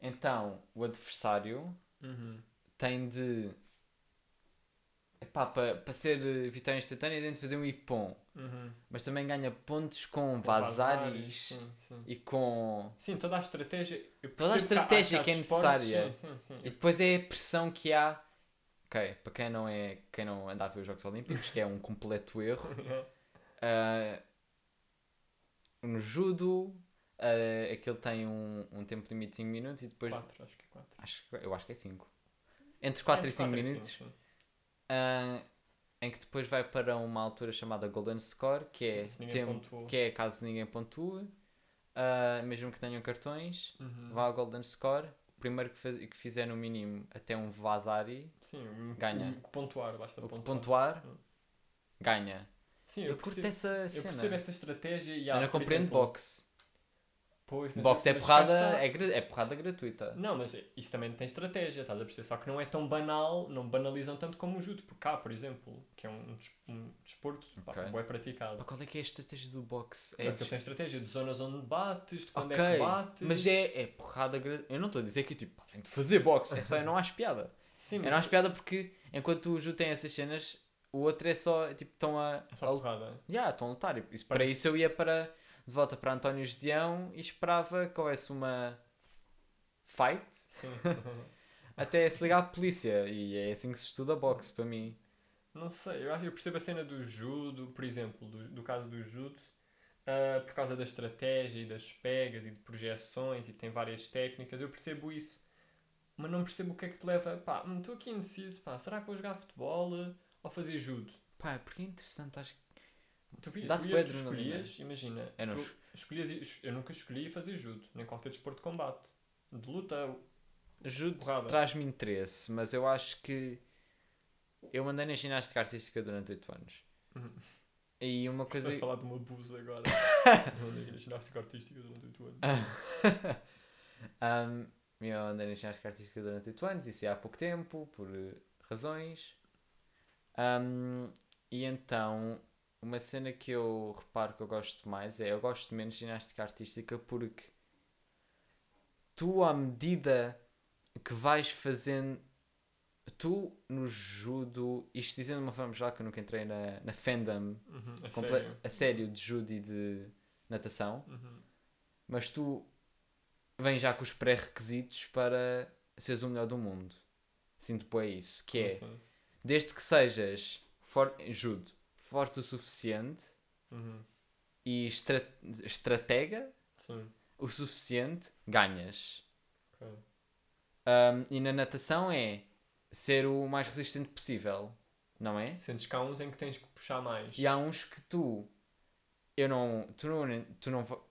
então o adversário Uhum. tem de. Epá, para pa ser eh, vitória instantânea tem de fazer um ipom, Uhum. mas também ganha pontos com vazares Sim, sim. e com. Sim, toda a estratégia. eu Toda a percebo que há- estratégia há- há que é desportos- necessária. Sim, sim, sim. E depois é a pressão que há. Ok, para quem não é quem não anda a ver os Jogos Olímpicos, que é um completo erro. ah, no judo, ah, aquele tem um, um tempo limite de 5 minutos e depois. Quatro, acho que é quatro. Acho, que- eu acho que é 5. Entre 4 e Entre 5 quatro e minutos. cinco, sim. ah, em que depois vai para uma altura chamada Golden Score, que é, Sim, ninguém tempo, que é caso ninguém pontue, mesmo que tenham cartões, Uhum. vá ao Golden Score. Primeiro que, faz- que fizer no mínimo até um Vazari, Sim, o- Ganha. o pontuar, basta o pontuar. pontuar, Hum. ganha. Sim, Eu, eu, curto percebo, essa eu cena. percebo essa estratégia e há, Eu não compreendo exemplo, boxe. Pois, mas Boxe eu- é mas porrada, é, é porrada gratuita. Não, mas isso também tem estratégia, estás a perceber? Só que não é tão banal, não banalizam tanto como o judo. Porque cá, por exemplo, que é um, des- um desporto pá, Ok. bué praticado. Pá, Qual é que é a estratégia do boxe? É porque ele tem estratégia de zonas onde bates, de quando Ok, é que bates. mas é, é porrada gratuita. Eu não estou a dizer que tipo, parem de fazer boxe, é só eu não acho piada. Sim, Eu mas não acho piada porque enquanto o Ju tem essas cenas, o outro é só, tipo, estão a. é só porrada. Yeah, estão a lutar. Isso, para Parece- isso eu ia para, de volta para António Gedeão e esperava que houvesse uma fight até se ligar à polícia. E é assim que se estuda boxe para mim. Não sei, eu, percebo a cena do judo, por exemplo, do, do caso do judo, ah, por causa da estratégia e das pegas e de projeções e tem várias técnicas, eu percebo isso. Mas não percebo o que é que te leva, pá, hum, estou aqui indeciso, pá, será que vou jogar futebol ou fazer judo? Pá, porque é interessante, acho que. Tu, vi- Dá-te tu, bué ia- tu escolhias, imagina, Eu escolhias, eu nunca escolhi fazer judo, nem qualquer desporto de combate. De luta, Judo traz-me interesse, mas eu acho que eu mandei na ginástica artística durante 8 anos. Uhum. E uma coisa. a falar de uma abuso agora. eu andei na ginástica artística durante 8 anos. um, eu andei na ginástica artística durante 8 anos, isso é há pouco tempo, por razões. Um, e então, uma cena que eu reparo que eu gosto mais é eu gosto menos de ginástica artística porque tu, à medida que vais fazendo. Tu no judo, isto dizendo de uma forma geral que eu nunca entrei na, na fandom Uhum, a sério. a sério de judo e de natação, Uhum. mas tu vens já com os pré-requisitos para seres o melhor do mundo. Sinto bem isso, que é, assim? desde que sejas for, judo, forte o suficiente Uhum. e estra estratega Sim. o suficiente, ganhas. ok. Um, e na natação é ser o mais resistente possível, não é? Sentes que há uns em que tens que puxar mais. E há uns que tu, eu não, tu não, tu não,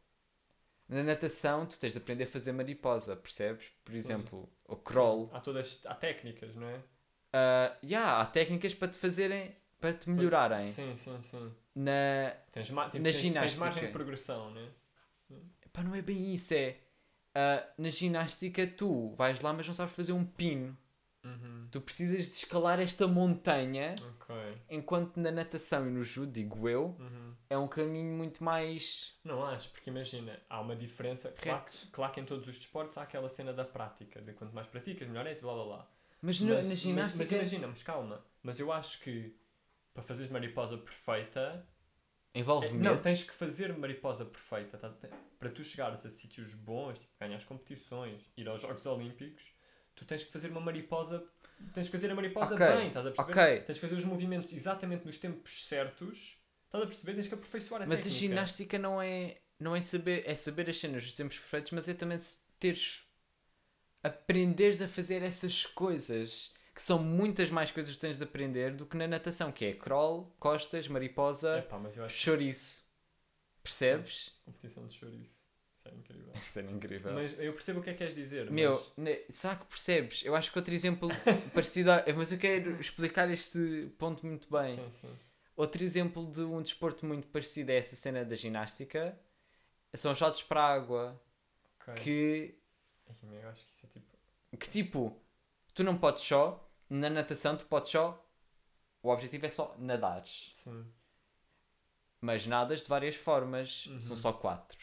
na natação tu tens de aprender a fazer mariposa, percebes? Por Sim. exemplo, o crawl. Há todas há técnicas, não é? Ah, yeah, há técnicas para te fazerem, para te melhorarem. Sim, sim, sim. Na, Tens, tens, Na tens, tens ginástica. margem de progressão, não é? pá, não é bem isso, é, ah, na ginástica tu vais lá mas não sabes fazer um pino. Uhum. Tu precisas de escalar esta montanha, Ok. enquanto na natação e no judo, digo eu, Uhum. é um caminho muito mais Não acho, porque imagina, há uma diferença. Claro, que- claro que em todos os desportos há aquela cena da prática, de quanto mais praticas, melhor é isso, blá blá blá. Mas, no- Mas, na mas- ginástica... mas imagina, mas calma. Mas eu acho que para fazeres mariposa perfeita. envolve é- medo. não, tens que fazer mariposa perfeita. tá? Para tu chegares a sítios bons, tipo ganhar as competições, ir aos Jogos Olímpicos, tu tens que fazer uma mariposa. Tens que fazer a mariposa Ok, bem, estás a perceber? Ok, Tens que fazer os movimentos exatamente nos tempos certos. Estás a perceber? Tens que aperfeiçoar a mas a técnica. ginástica não é, não é saber, é saber as cenas dos tempos perfeitos, mas é também teres, aprenderes a fazer essas coisas, que são muitas mais coisas que tens de aprender do que na natação, que é crawl, costas, mariposa, Epá, mas eu acho que chouriço. Percebes? competição de chouriço. Isso é incrível. Isso era incrível. Mas eu percebo o que é que queres dizer. Meu, mas- ne- será que percebes? Eu acho que outro exemplo parecido, a, mas eu quero explicar este ponto muito bem. Sim, sim. Outro exemplo de um desporto muito parecido a essa cena da ginástica são os saltos para a água. Ok. Que, Eu acho que isso é tipo. que tipo, tu não podes só, na natação tu podes só, o objetivo é só nadares. Sim. Mas nadas de várias formas, Uhum. são só quatro.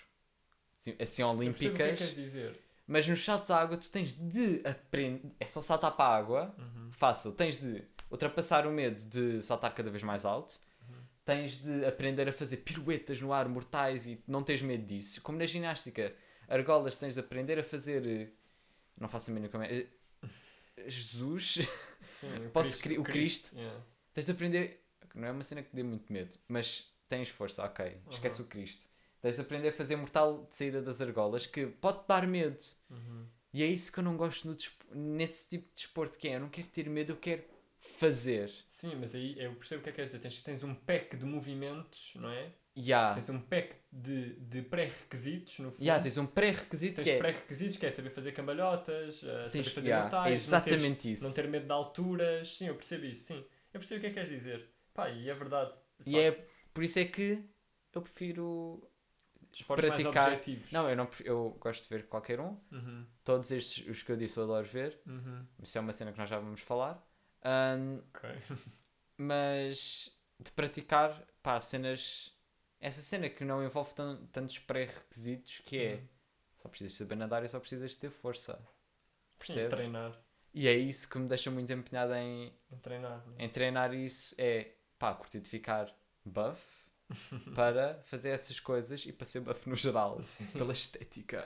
Assim, assim Eu que é que olímpicas. queres dizer. Mas nos saltos à água tu tens de aprender. É só saltar para a água, Uhum. fácil. Tens de ultrapassar o medo de saltar cada vez mais alto. Uhum. Tens de aprender a fazer piruetas no ar mortais e não tens medo disso. Como na ginástica, argolas tens de aprender a fazer. eh, Não faço a mínima como é. eh, Jesus. Sim, o Posso Cristo, cri- o Cristo? yeah. tens de aprender. Não é uma cena que dê muito medo, mas tens força, ok. Esquece o Cristo. Tens de aprender a fazer mortal de saída das argolas que pode dar medo. Uhum. E é isso que eu não gosto nesse tipo de desporto que é. Eu não quero ter medo, eu quero fazer. Sim, mas aí eu percebo o que é que queres dizer. Tens, tens um pack de movimentos, não é? Ya. Tens um pack de, de pré-requisitos, no fundo. Ya, tens um pré-requisito que é. pré-requisitos, que é saber fazer cambalhotas, eh, saber fazer mortais, é não exatamente teres- isso. não ter medo de alturas. Sim, eu percebo isso, sim. Eu percebo o que é que queres dizer. Pá, e é verdade. E é por isso é que eu prefiro Desportos mais praticar-. Não, eu, não, eu gosto de ver qualquer um. Uhum, Todos estes, os que eu disse, eu adoro ver. uhum. Isso é uma cena que nós já vamos falar. Ahm, Ok. mas de praticar, pá, cenas. Essa cena que não envolve tan- tantos pré-requisitos que é. Uhum. Só precisas saber nadar e só precisas ter força. Sim, Percebes? treinar. E é isso que me deixa muito empenhado em, Em treinar. né? em treinar isso. É pá, curtir de ficar buff para fazer essas coisas e para ser buff no geral, pela estética.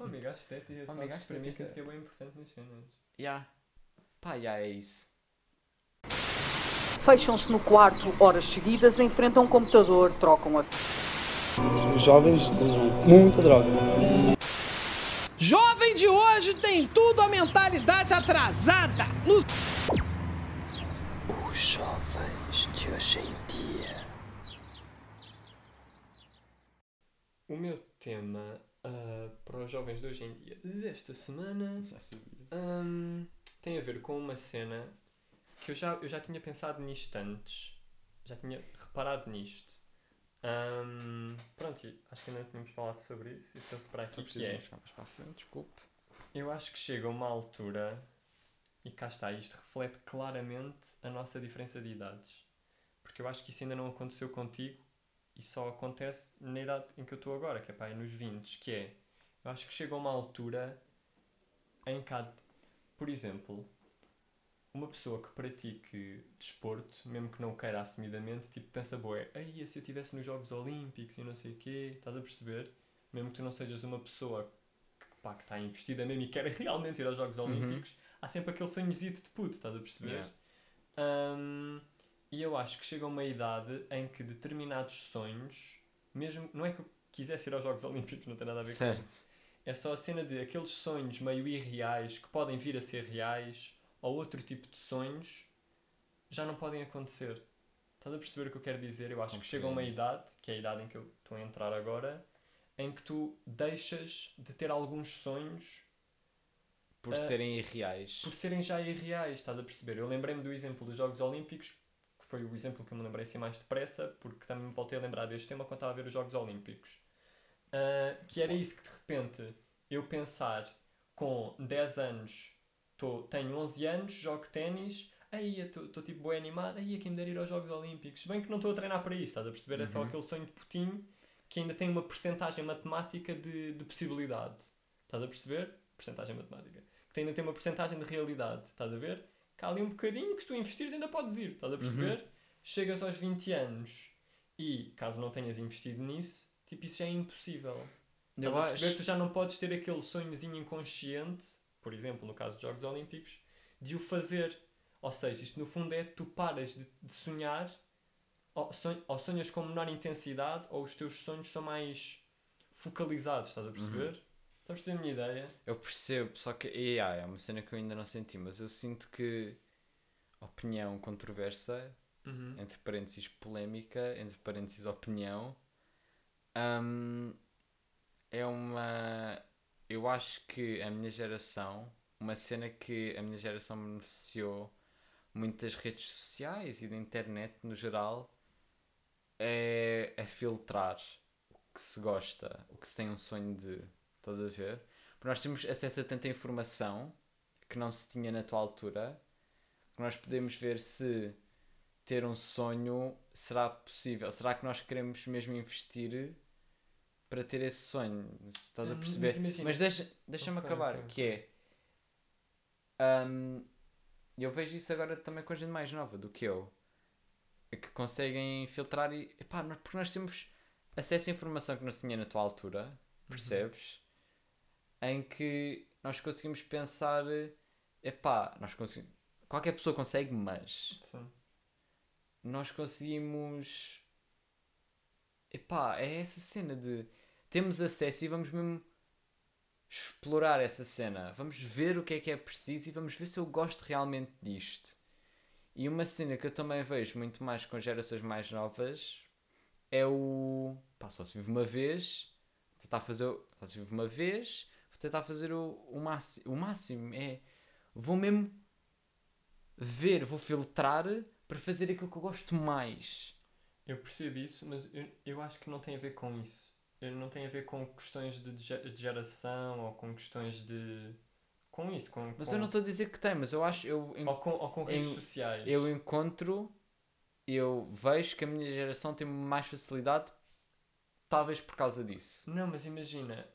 Oh, amigo, a estética, Oh, amigo, a estética. que é bem importante nas cenas. Ya. Pá, já é isso. Fecham-se no quarto horas seguidas, enfrentam um computador, trocam a Os jovens usam muita droga. Jovem de hoje tem tudo a mentalidade atrasada. No Os jovens de hoje em dia. O meu tema ah, para os jovens de hoje em dia desta semana hum, tem a ver com uma cena que eu já, eu já tinha pensado nisto antes, já tinha reparado nisto. Hum, pronto, acho que ainda não tínhamos falado sobre isso e trouxe para aqui que é. para a frente, desculpe. Eu acho que chega uma altura, e cá está, isto reflete claramente a nossa diferença de idades. Porque eu acho que isso ainda não aconteceu contigo e só acontece na idade em que eu estou agora, que é pá, é nos 20, que é, eu acho que chega uma altura em que por exemplo, uma pessoa que pratique desporto, mesmo que não queira assumidamente, tipo, pensa, boé, aí se eu estivesse nos Jogos Olímpicos e não sei o quê, estás a perceber? Mesmo que tu não sejas uma pessoa que, pá, que está investida mesmo e quer realmente ir aos Jogos Olímpicos, há sempre aquele sonhozito de puto, estás a perceber? Yeah. Hum, e eu acho que chega uma idade em que determinados sonhos, mesmo, não é que eu quisesse ir aos Jogos Olímpicos, não tem nada a ver com isso. Certo. É só a cena de aqueles sonhos meio irreais que podem vir a ser reais ou outro tipo de sonhos já não podem acontecer. Estás a perceber o que eu quero dizer? Eu acho que chega uma idade, que é a idade em que eu estou a entrar agora, em que tu deixas de ter alguns sonhos Por Ah, serem irreais. por serem já irreais, estás a perceber? Eu lembrei-me do exemplo dos Jogos Olímpicos, que foi o exemplo que eu me lembrei assim mais depressa, porque também me voltei a lembrar deste tema quando estava a ver os Jogos Olímpicos. Ah, que era isso que de repente eu pensar com 10 anos, tô, tenho 11 anos, jogo ténis, aí estou tipo bem animado, aí quem me der ir aos Jogos Olímpicos. Bem que não estou a treinar para isso, estás a perceber? É só Uhum. aquele sonho de putinho que ainda tem uma percentagem matemática de, de possibilidade. Estás a perceber? Percentagem matemática. Que ainda tem uma percentagem de realidade. Estás a ver? Que há ali um bocadinho que se tu investires ainda podes ir. Estás a perceber? Chegas aos 20 anos e, caso não tenhas investido nisso, tipo, isso já é impossível. Estás a perceber? acho. Tu já não podes ter aquele sonhozinho inconsciente, por exemplo, no caso dos Jogos Olímpicos, de o fazer. Ou seja, isto no fundo é tu paras de, de sonhar, ou, son- ou sonhas com menor intensidade, ou os teus sonhos são mais focalizados, estás a perceber? Estás a perceber a minha ideia? Eu percebo, só que e, ah, é uma cena que eu ainda não senti, mas eu sinto que opinião controversa, Uhum. entre parênteses polémica, entre parênteses opinião, hum, é uma. Eu acho que a minha geração, uma cena que a minha geração beneficiou muito das redes sociais e da internet no geral é a filtrar o que se gosta, o que se tem um sonho de. Estás a ver? Porque nós temos acesso a tanta informação que não se tinha na tua altura que nós podemos ver se ter um sonho será possível. Será que nós queremos mesmo investir para ter esse sonho? Estás a Hum, perceber? mas imagina- Mas deixa, deixa-me Ok, acabar, ok, que é. hum, eu vejo isso agora também com gente mais nova do que eu. é Que conseguem filtrar e. Epá, nós- porque nós temos acesso a informação que não se tinha na tua altura, percebes? Em que nós conseguimos pensar. Epá, nós conseguimos. Qualquer pessoa consegue, mas Sim. nós conseguimos. Epá, é essa cena de. Temos acesso e vamos mesmo explorar essa cena. Vamos ver o que é que é preciso e vamos ver se eu gosto realmente disto. E uma cena que eu também vejo muito mais com gerações mais novas é o. Pá, só se vive uma vez. Tentar fazer. Só se vive uma vez. Vou tentar fazer o, o, máximo, o máximo. É. Vou mesmo ver, vou filtrar para fazer aquilo que eu gosto mais. Eu percebo isso, mas eu, eu acho que não tem a ver com isso. eh, não tem a ver com questões de de geração ou com questões de. com isso, com. Mas com- eu não estou a dizer que tem, mas eu acho, eu, en- Ou com, ou com redes em- sociais. eu encontro, eu vejo que a minha geração tem mais facilidade, talvez por causa disso. Não, mas imagina.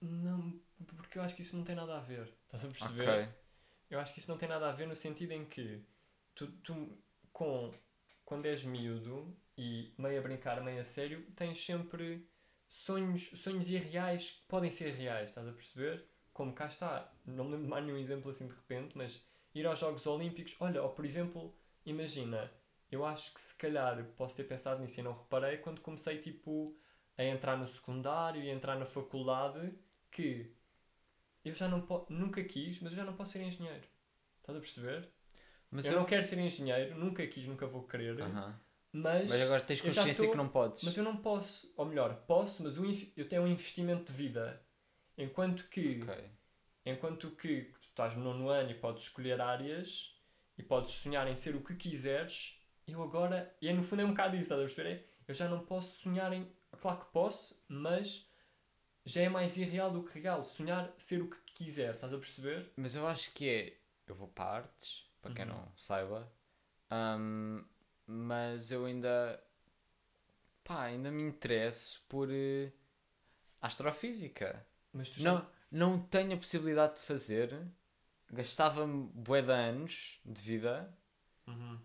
Não, porque eu acho que isso não tem nada a ver. Estás a perceber? Ok. Eu acho que isso não tem nada a ver no sentido em que tu, tu com quando és miúdo e meio a brincar, meio a sério, tens sempre sonhos, sonhos irreais que podem ser reais, estás a perceber? Como cá está, não me lembro mais nenhum exemplo assim de repente, mas ir aos Jogos Olímpicos, olha, ou por exemplo, imagina, eu acho que se calhar posso ter pensado nisso e não reparei quando comecei tipo a entrar no secundário e entrar na faculdade que eu já não nunca quis, mas eu já não posso ser engenheiro. Estás a perceber? Mas eu, eu, não quero ser engenheiro, nunca quis, nunca vou querer, Aham. mas, Mas agora tens consciência tô- que não podes. mas eu não posso. Ou melhor, posso, mas eu tenho um investimento de vida. Enquanto que, Ok. enquanto que tu estás no nono ano e podes escolher áreas e podes sonhar em ser o que quiseres, eu agora, e é, no fundo é um bocado isso, estás a perceber? Eu já não posso sonhar em. Claro que posso, mas já é mais irreal do que real. Sonhar ser o que quiser, estás a perceber? Mas eu acho que é. Eu vou para artes, para quem Uhum. não saiba, ahm, mas eu ainda. pá, ainda me interesso por eh, astrofísica. Mas tu já- Não, não tenho a possibilidade de fazer, gastava-me bué de anos de vida, Uhum.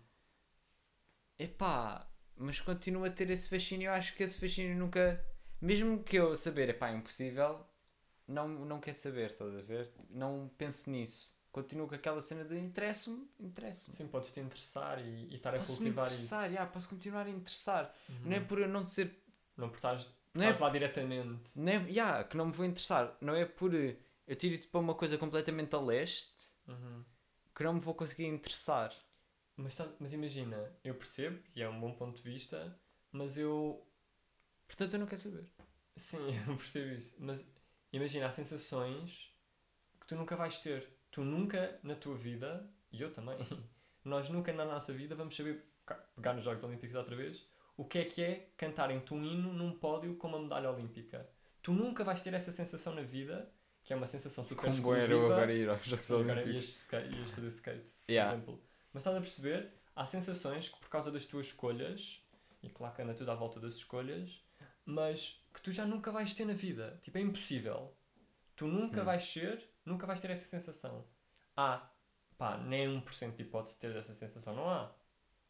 epá, mas continuo a ter esse fascínio. Eu acho que esse fascínio nunca. Mesmo que eu saber, epá, é impossível, não, não quer saber, estás a ver? Não penso nisso. Continuo com aquela cena de interessa-me, interessa-me. Sim, podes te interessar e, e estar a Posso me cultivar interessar, isso. já, posso continuar a interessar. Uhum. Não é por eu não ser. Não por estás, Não é lá diretamente. Não é, já, que não me vou interessar. Não é por eh, eu tiro-te para uma coisa completamente a leste Uhum. que não me vou conseguir interessar. Mas, tá- mas imagina, eu percebo, e é um bom ponto de vista, mas eu. Portanto, eu não quero saber. Sim, eu percebo isso. Mas imagina, há sensações que tu nunca vais ter. Tu nunca na tua vida, e eu também, nós nunca na nossa vida vamos saber, pegar nos Jogos Olímpicos outra vez, o que é que é cantarem-te um hino num pódio com uma medalha olímpica. Tu nunca vais ter essa sensação na vida, que é uma sensação super Como era exclusiva. eu agora ir aos Jogos Sim, agora Olímpicos. ias, ias fazer skate, por Yeah. exemplo. Mas estás a perceber? Há sensações que por causa das tuas escolhas, e claro que anda tudo à volta das escolhas, mas que tu já nunca vais ter na vida. Tipo, é impossível. Tu nunca Hum. vais ser, nunca vais ter essa sensação. Há, pá, nem 1% de hipótese de ter essa sensação. Não há.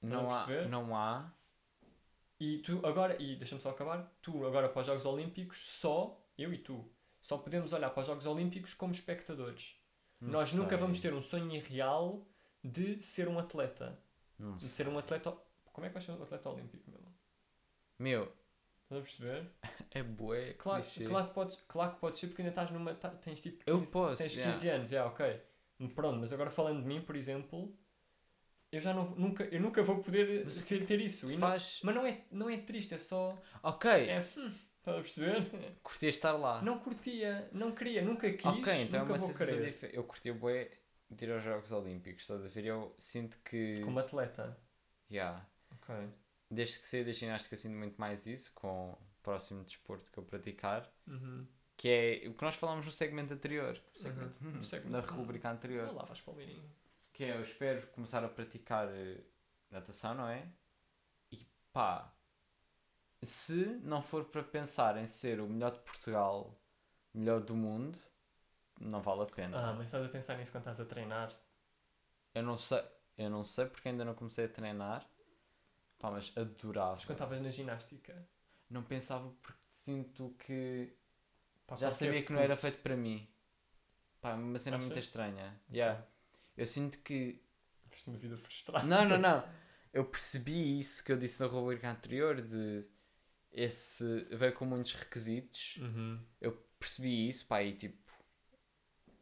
Não a há, perceber? não há. E tu agora, e deixa-me só acabar, tu agora para os Jogos Olímpicos, só, eu e tu, só podemos olhar para os Jogos Olímpicos como espectadores. Não Nós nunca sei. vamos ter um sonho irreal de ser um atleta. Não De sei. ser um atleta. Como é que vais ser um atleta olímpico, meu? Meu, Estás a perceber? é bué. Claro, clichê. claro, que podes, claro que podes ser porque ainda estás numa. tá- tens tipo 15, Eu posso, tens já. 15 anos, é ok. Pronto, mas agora falando de mim, por exemplo, eu já não nunca, eu nunca vou poder Mas é que ter isso. E não- faz. mas não é, não é triste, é só. Ok, É, hum, estás a perceber? curti estar lá. Não curtia, não queria, nunca quis, ok, então é nunca uma vou sensação querer. diferente. Eu curti bué de ir aos Jogos Olímpicos, estás a ver? Eu sinto que. Como atleta. Yeah. Ok. Desde que saí da ginástica, eu sinto muito mais isso com o próximo desporto que eu praticar. Uhum. Que é o que nós falámos no segmento anterior. Segmento, Uhum. hum, No segmento, na rubrica anterior. Lá vais para o Leirinho. Que é, eu espero começar a praticar eh, natação, não é? E pá, se não for para pensar em ser o melhor de Portugal, melhor do mundo, não vale a pena. Ah, mas estás a pensar nisso quando estás a treinar? Eu não sei, eu não sei porque ainda não comecei a treinar. Pá, mas adorava. Mas quando estavas na ginástica? Não pensava porque sinto que Pá, já sabia que não era feito para mim. Pá, uma cena muito estranha. Yeah. Eu sinto que Viste uma vida frustrada. Não, não, não. Eu percebi isso que eu disse na rubrica anterior de esse veio com muitos requisitos. Uhum. Eu percebi isso, pá, e tipo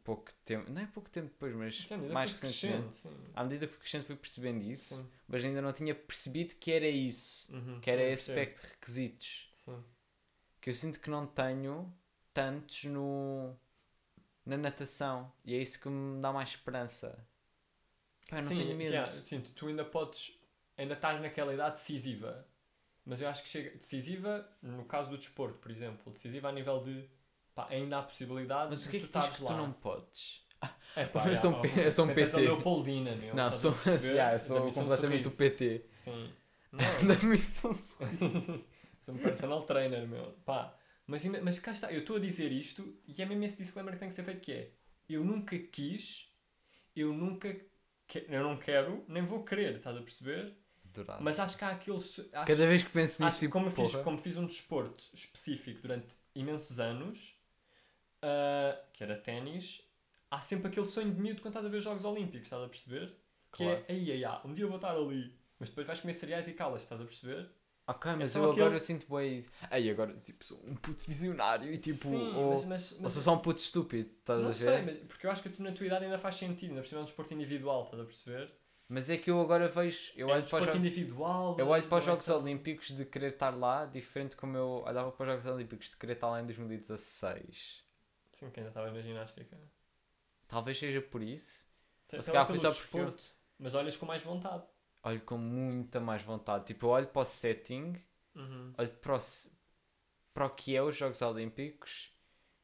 pouco tempo, não é pouco tempo depois, mas Sim, mais recentemente. À medida que fui crescendo fui percebendo isso, Sim. mas ainda não tinha percebido que era isso, Uhum, que era sim, esse aspecto de requisitos. Que eu sinto que não tenho tantos no na natação. E é isso que me dá mais esperança. Pá, não sim, tenho medo. já, sim, tu ainda podes, ainda estás naquela idade decisiva Mas eu acho que chega decisiva, no caso do desporto, por exemplo, decisiva a nível de pá, ainda há possibilidade Mas o que é que tu diz que tu não podes? É pá, Eu já, sou um eu sou um PT. Leopoldina, meu. não, sou, yeah, eu sou completamente Sorriso. o PT. Sim. Não, da missão sorriso. sou um personal trainer, meu. Pá, mas, mas cá está, eu estou a dizer isto e é mesmo esse disclaimer que tem que ser feito que é eu nunca quis, eu nunca que- eu não quero, nem vou querer, estás a perceber? Adorava. Mas acho que há aquele. Acho, Cada vez que penso acho nisso, tipo, como, fiz, como fiz um desporto específico durante imensos anos, ah, que era ténis, há sempre aquele sonho de miúdo quando estás a ver os Jogos Olímpicos, estás a perceber? Que Claro. é, ai, ai, ai, um dia eu vou estar ali, mas depois vais comer cereais e calas, estás a perceber? Ok, mas só eu aquele- agora eu sinto bem isso. Ei, agora tipo, sou um puto visionário e tipo. Sim, ou, mas, mas, ou mas sou só um puto estúpido, estás a não ver? sei, mas, porque eu acho que tu na tua idade ainda faz sentido, ainda por cima é um desporto individual, estás a perceber? Mas é que eu agora vejo. Eu é um olho para os desporto jogos. individual. Eu olho para os não é Jogos tão- Olímpicos de querer estar lá, diferente como eu olhava para os Jogos Olímpicos de querer estar lá em 2016. Sim, que ainda estava na ginástica. Talvez seja por isso. Até se calhar foi só porque eu- Mas olhas com mais vontade. Olho com muita mais vontade. Tipo, eu olho para o setting, Uhum. olho para o, para o que é os Jogos Olímpicos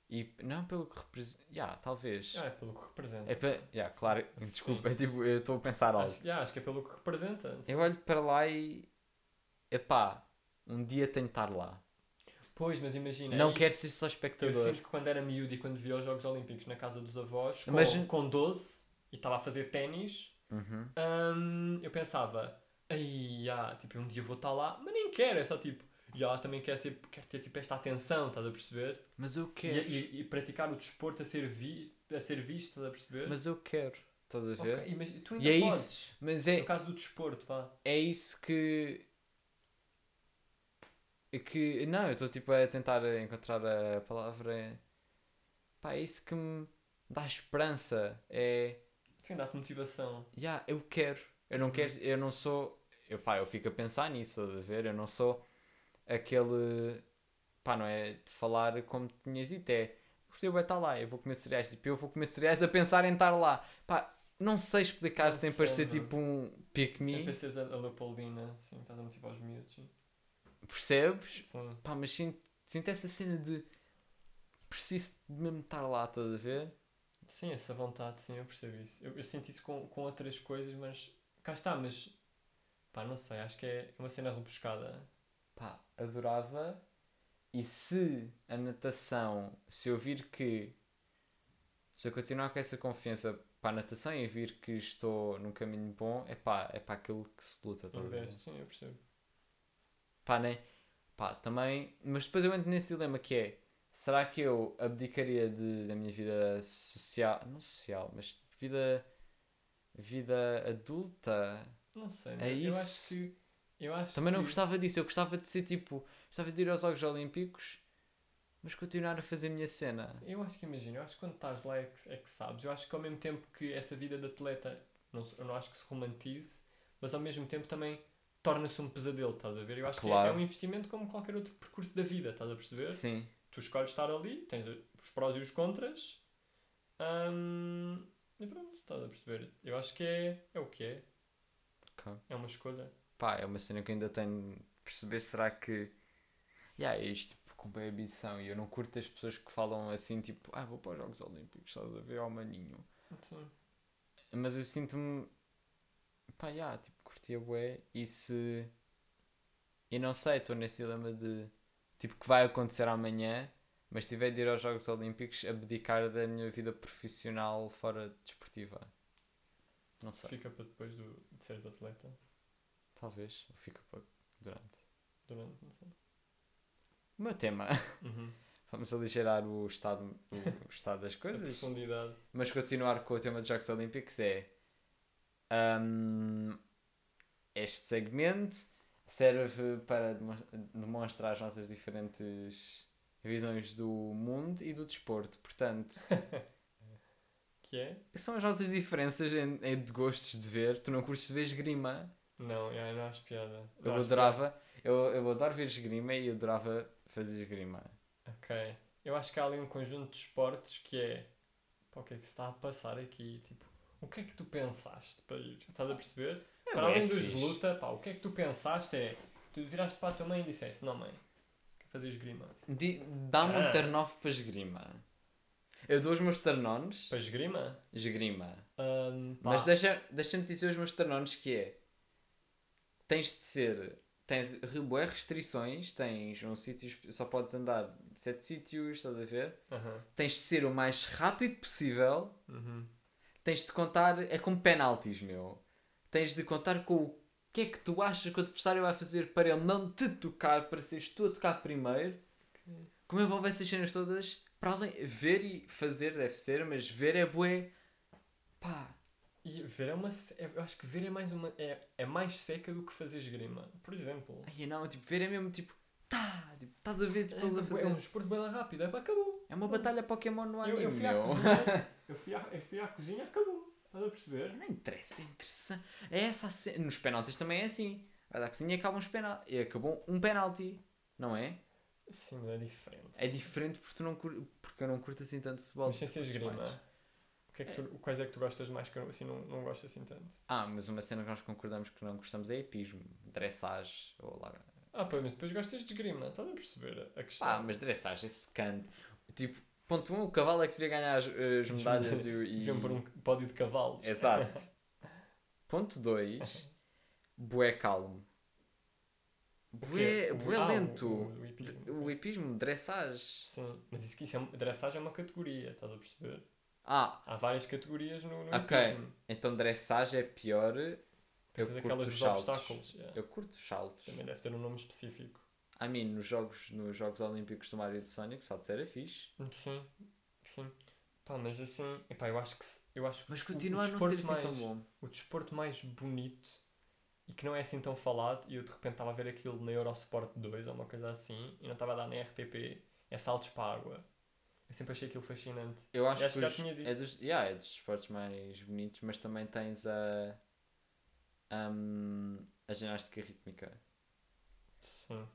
e não pelo que representa. Yeah, talvez. Ah, é pelo que representa. É. Yeah, claro, desculpa, é tipo, eu estou a pensar algo. Acho, yeah, acho que é pelo que representa. Eu olho para lá e. Epá, um dia tenho de estar lá. Pois, mas imagina. não é quero ser só Eu espectador. sinto que quando era miúdo e quando via os Jogos Olímpicos na casa dos avós, com, com 12 e estava a fazer ténis, Uhum. hum, eu pensava, ai, ah, tipo, um dia vou estar lá, mas nem quero, é só tipo, já também quero, ser, quero ter tipo, esta atenção, estás a perceber? Mas eu E, quero. e- e praticar o desporto a ser, vi, a ser visto, estás a perceber? Mas eu quero. Estás a ver? Ok, mas tu ainda E é podes. isso. Mas é, No caso do desporto, vá. é isso que. Que. Não, eu estou tipo a tentar encontrar a palavra. Pá, é isso que me dá esperança. É. Sim, dá-te motivação. Yeah, eu quero. Eu não Uhum. quero. Eu não sou. Eu, pá, eu fico a pensar nisso, a ver? Eu não sou aquele. Pá, não é de falar como tinhas dito, é. Gostei, vai estar lá, eu vou comer cereais. Tipo, eu vou comer cereais a pensar em estar lá. Pá, não sei explicar Não sem sei, parecer não. tipo um pick me. Sempre seres a, a Leopoldina, sim, estás a motivar os miúdos. sim. Percebes? Sim. Pá, mas sinto, sinto essa cena de. Preciso de mesmo estar lá, estás a ver? Sim, essa vontade, sim, eu percebo isso. Eu, eu sinto isso com, com outras coisas, mas cá está, mas pá, não sei, acho que é uma cena rebuscada. Pá, adorava. E se a natação, se eu vir que. Se eu continuar com essa confiança para a natação e vir que estou num caminho bom, é pá, é para aquilo que se luta? Investe, sim, eu percebo. Pá, né? Pá, também. Mas depois eu entro nesse dilema que é: será que eu abdicaria de, da minha vida social. Não social, mas vida. vida adulta? Não sei, É né? eu isso. acho que. Eu acho Também não que- gostava disso. Eu gostava de ser tipo. Gostava de ir aos Jogos Olímpicos, mas continuar a fazer a minha cena. Eu acho que imagina, eu acho que quando estás lá é que, é que sabes. Eu acho que ao mesmo tempo que essa vida de atleta, não, eu não acho que se romantize, mas ao mesmo tempo também torna-se um pesadelo, estás a ver? Eu acho que é, Claro. é um investimento como qualquer outro percurso da vida, estás a perceber? Sim. Tu escolhes estar ali, tens os prós e os contras, hum, e pronto, estás a perceber? Eu acho que é, é o que é, Ok. é uma escolha. Pá, é uma cena que eu ainda tenho de perceber. Será que. Yeah, é isto tipo, com bem ambição. E eu não curto as pessoas que falam assim, tipo, ah, vou para os Jogos Olímpicos, estás a ver ao maninho. Sim. Mas eu sinto-me. Pá, yeah, tipo, curtia bué. E se. E não sei, estou nesse dilema de. Tipo, que vai acontecer amanhã. Mas se tiver de ir aos Jogos Olímpicos, abdicar da minha vida profissional fora desportiva. Não sei. Fica para depois do, de seres atleta, Talvez. Ou fica para durante. durante, não sei. O meu tema. Uhum. Vamos aligerar o estado, o, estado das coisas. profundidade. Mas continuar com o tema dos Jogos Olímpicos é. hum, este segmento serve para demo- demonstrar as nossas diferentes visões do mundo e do desporto. Portanto, Que é? são as nossas diferenças em, em de gostos de ver. Tu não curtes de ver esgrima. Não, eu não acho piada. Eu Não acho adorava. Eu, eu adoro ver esgrima e eu adorava fazer esgrima. piada. Ok. Eu acho que há ali um conjunto de esportes que é. Pá, o que é que se está a passar aqui? Tipo, o que é que tu pensaste para ir? Estás a perceber? É para além dos de luta, pá, o que é que tu pensaste é. Tu viraste para a tua mãe e disseste: Não, mãe, quer fazer esgrima. Dá-me Ah. um turn off para esgrima. Eu dou os meus turn-ons, Para esgrima? esgrima. Pá, Mas deixa- deixa-me dizer os meus turn-ons que é... Tens de ser... Tens bué restrições, tens um sítio... Só podes andar de sete sítios, estás a ver? aham, Tens de ser o mais rápido possível. uhum. Tens de contar... É como penaltis, meu. Tens de contar com o que é que tu achas que o adversário vai fazer para ele não te tocar, para seres tu a tocar primeiro. Como envolve essas cenas todas, para além... Ver e fazer deve ser, mas ver é bué... Pá... E ver é uma. é- Eu acho que ver é mais uma. É, é mais seca do que fazer esgrima. Por exemplo. Ai, não, tipo, ver é mesmo tipo... Tá, tipo, estás a ver, tipo, É, eles a é fazer... um desporto bem rápido. É pá, acabou. É uma batalha Pokémon no Eu, anime, eu, fui à cozinha, eu, fui à, eu fui à cozinha acabou. Estás a perceber? Não interessa, é interessante. É essa a cena. Nos penaltis também é assim. Vai à cozinha e acabam os penaltis. E acabou um penalti, não é? Sim, mas é diferente. É diferente porque, tu não cur... porque eu não curto assim tanto futebol. Mas sem ser esgrima. O que é que tu, quais é que tu gostas mais que eu assim não, não gosto assim tanto? Ah, mas uma cena que nós concordamos que não gostamos é epismo. Dressage. Ou lá. Ah, pá, mas depois gostas de esgrima. Estás a perceber a questão? Ah, mas dressage é secante. Tipo, ponto 1, um, o cavalo é que devia ganhar as, as medalhas e... e... Deviam pôr um pódio de cavalos. Exato. Ponto 2. Bué calmo. Bué, O- bué ah, lento. o- hipismo. O hipismo, dressage. Sim, mas isso, isso é, dressagem é uma categoria, estás a perceber? Ah, Há várias categorias no, no Ok. hipismo. então dressage é pior. Eu curto os dos saltos. obstáculos. yeah. Eu curto os saltos. Também deve ter um nome específico. A mim, nos Jogos, nos jogos Olímpicos do Mario e do Sonic, saltos era fixe. Sim, sim. Pá, mas assim, epá, eu acho que eu acho Mas continua a não ser desporto assim mais, tão bom. O desporto mais bonito e que não é assim tão falado, e eu de repente estava a ver aquilo na Eurosport 2 ou uma coisa assim, e não estava a dar na RTP, é saltos para a água. Eu sempre achei aquilo fascinante. Eu acho, acho que que já os- tinha dito. é, dos, yeah, é dos esportes mais bonitos, mas também tens a. a ginástica rítmica. Sim.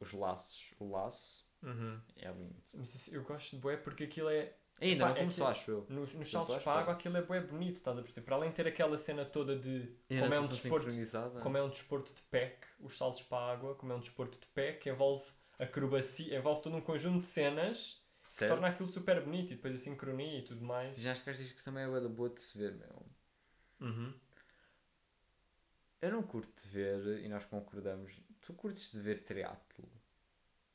Os laços. O laço Uhum. é lindo. Mas isso- eu gosto de bué porque aquilo é. Ainda Epá, não é começou, que- acho eu. Nos, nos saltos para água aquilo é bué bonito, estás a perceber? Para além de ter aquela cena toda de. Como é um desporto. sincronizada. Como é um desporto de PEC, os saltos para a água, como é um desporto de PEC, envolve acrobacia, envolve todo um conjunto de cenas que torna aquilo super bonito e depois a sincronia e tudo mais. Ginástica artística também é bué da boa de se ver, meu. Uhum. Eu não curto de ver, e nós concordamos, tu curtes de ver triatlo.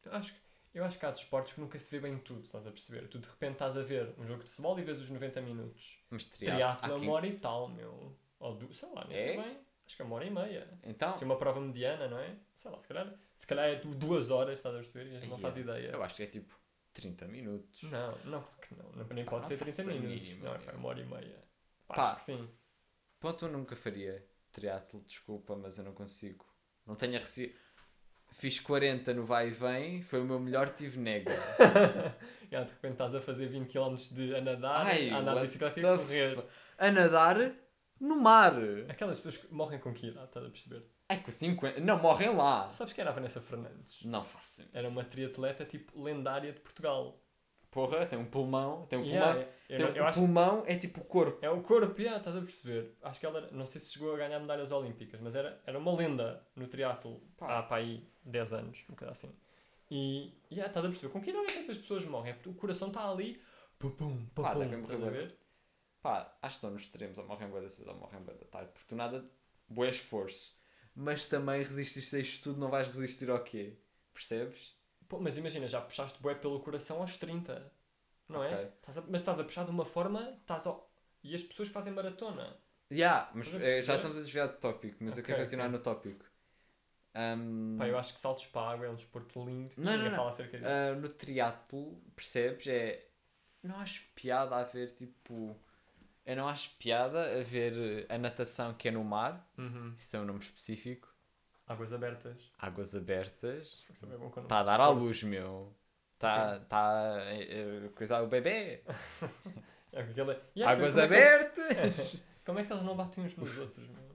Eu acho, que- eu acho que há desportos que nunca se vê bem tudo, estás a perceber? Tu de repente estás a ver um jogo de futebol e vês os 90 minutos. Mas triatlo. Triatlo é uma hora e tal, meu. Ou du... sei lá, nem sei É? bem. Acho que é uma hora e meia. Então, Se é uma prova mediana, não é? Sei lá, se calhar, se calhar é du- duas horas, estás a perceber? E a gente não faz é. ideia. eu acho que é tipo 30 minutos. Não, não, claro que não. nem pode não ser 30 faço a minutos. mínima, não, é pá, uma hora e meia. Pá, Pá. acho que sim. Ponto eu nunca faria triatlo, desculpa, mas eu não consigo. Não tenho a reci... Fiz 40 no vai e vem, foi o meu melhor, tive nega. E, ah, de repente estás a fazer 20 km de a nadar, Ai, a andar de bicicleta e a correr. A nadar no mar. Aquelas pessoas que morrem com que idade, estás a perceber? É com 50. Não, morrem lá. Sabes que era a Vanessa Fernandes? Não faço. Era uma triatleta tipo lendária de Portugal. Porra, tem um pulmão. Tem um Yeah, pulmão. eu, tem não- um- eu pulmão é tipo o corpo. É o corpo, yeah, estás a perceber? Acho que ela, era- não sei se chegou a ganhar medalhas olímpicas, mas era, era uma lenda no triatlo há para aí 10 anos, um bocado assim. E, yeah, estás a perceber? Com que idade é que essas pessoas morrem? É porque o coração está ali, pum, pum, pum, Pá, pum, devem morrer estás a ver? Pá, acho que estão nos extremos. Ou morrem bué da cedo ou morrem bué da tarde. Porque tu nada. Bué esforço. Mas também resististe a isto tudo, não vais resistir ao quê? Percebes? Pô, mas imagina, já puxaste bué pelo coração aos 30, não é? Ok. Estás a- mas estás a puxar de uma forma, estás a... e as pessoas fazem maratona. Yeah, mas eh, já estamos a desviar do tópico, mas eu Ok, quero continuar ok. no tópico. Ahm, Pá, eu acho que saltos para a água é um desporto lindo Não, não, ninguém não. fala acerca disso. ah, no triatlo, percebes? É. Não acho piada a ver tipo. Eu não acho piada a ver a natação que é no mar, Uhum. isso é um nome específico, Águas abertas. águas abertas, está a dar à luz, meu. Está tá, a coisar o bebê. É, Yeah, Águas como é que abertas! Como é que eles não batem uns nos outros, meu?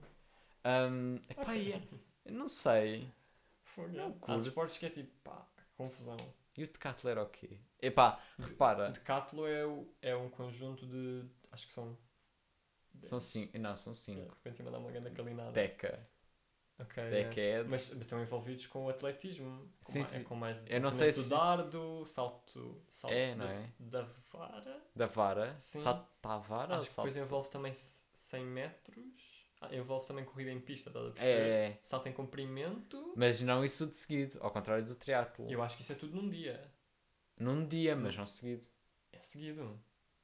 Ahm, epá, é- eu não sei. Fogo, Não é. Há curto. desportos que é tipo, pá, confusão. E o decathlon era o quê? Epá, repara, Decathlon é, o- é um conjunto de. Acho que são. são cinco. Não, são É, De cinco. repente ia mandar uma grande calinada. Deca. Ok. é. Mas estão envolvidos com o atletismo. Com Sim, mais, sim. É com mais Eu não sei se- dardo, salto, salto É, da, é? da vara. Da vara. Sim. Salto à vara Acho que depois envolve também c- 100 metros. Ah, envolve também corrida em pista, estás a perceber? É, é. Salto em comprimento. Mas não isso tudo seguido, ao contrário do triatlo. Eu acho que isso é tudo num dia. Num dia, mas não seguido. É seguido.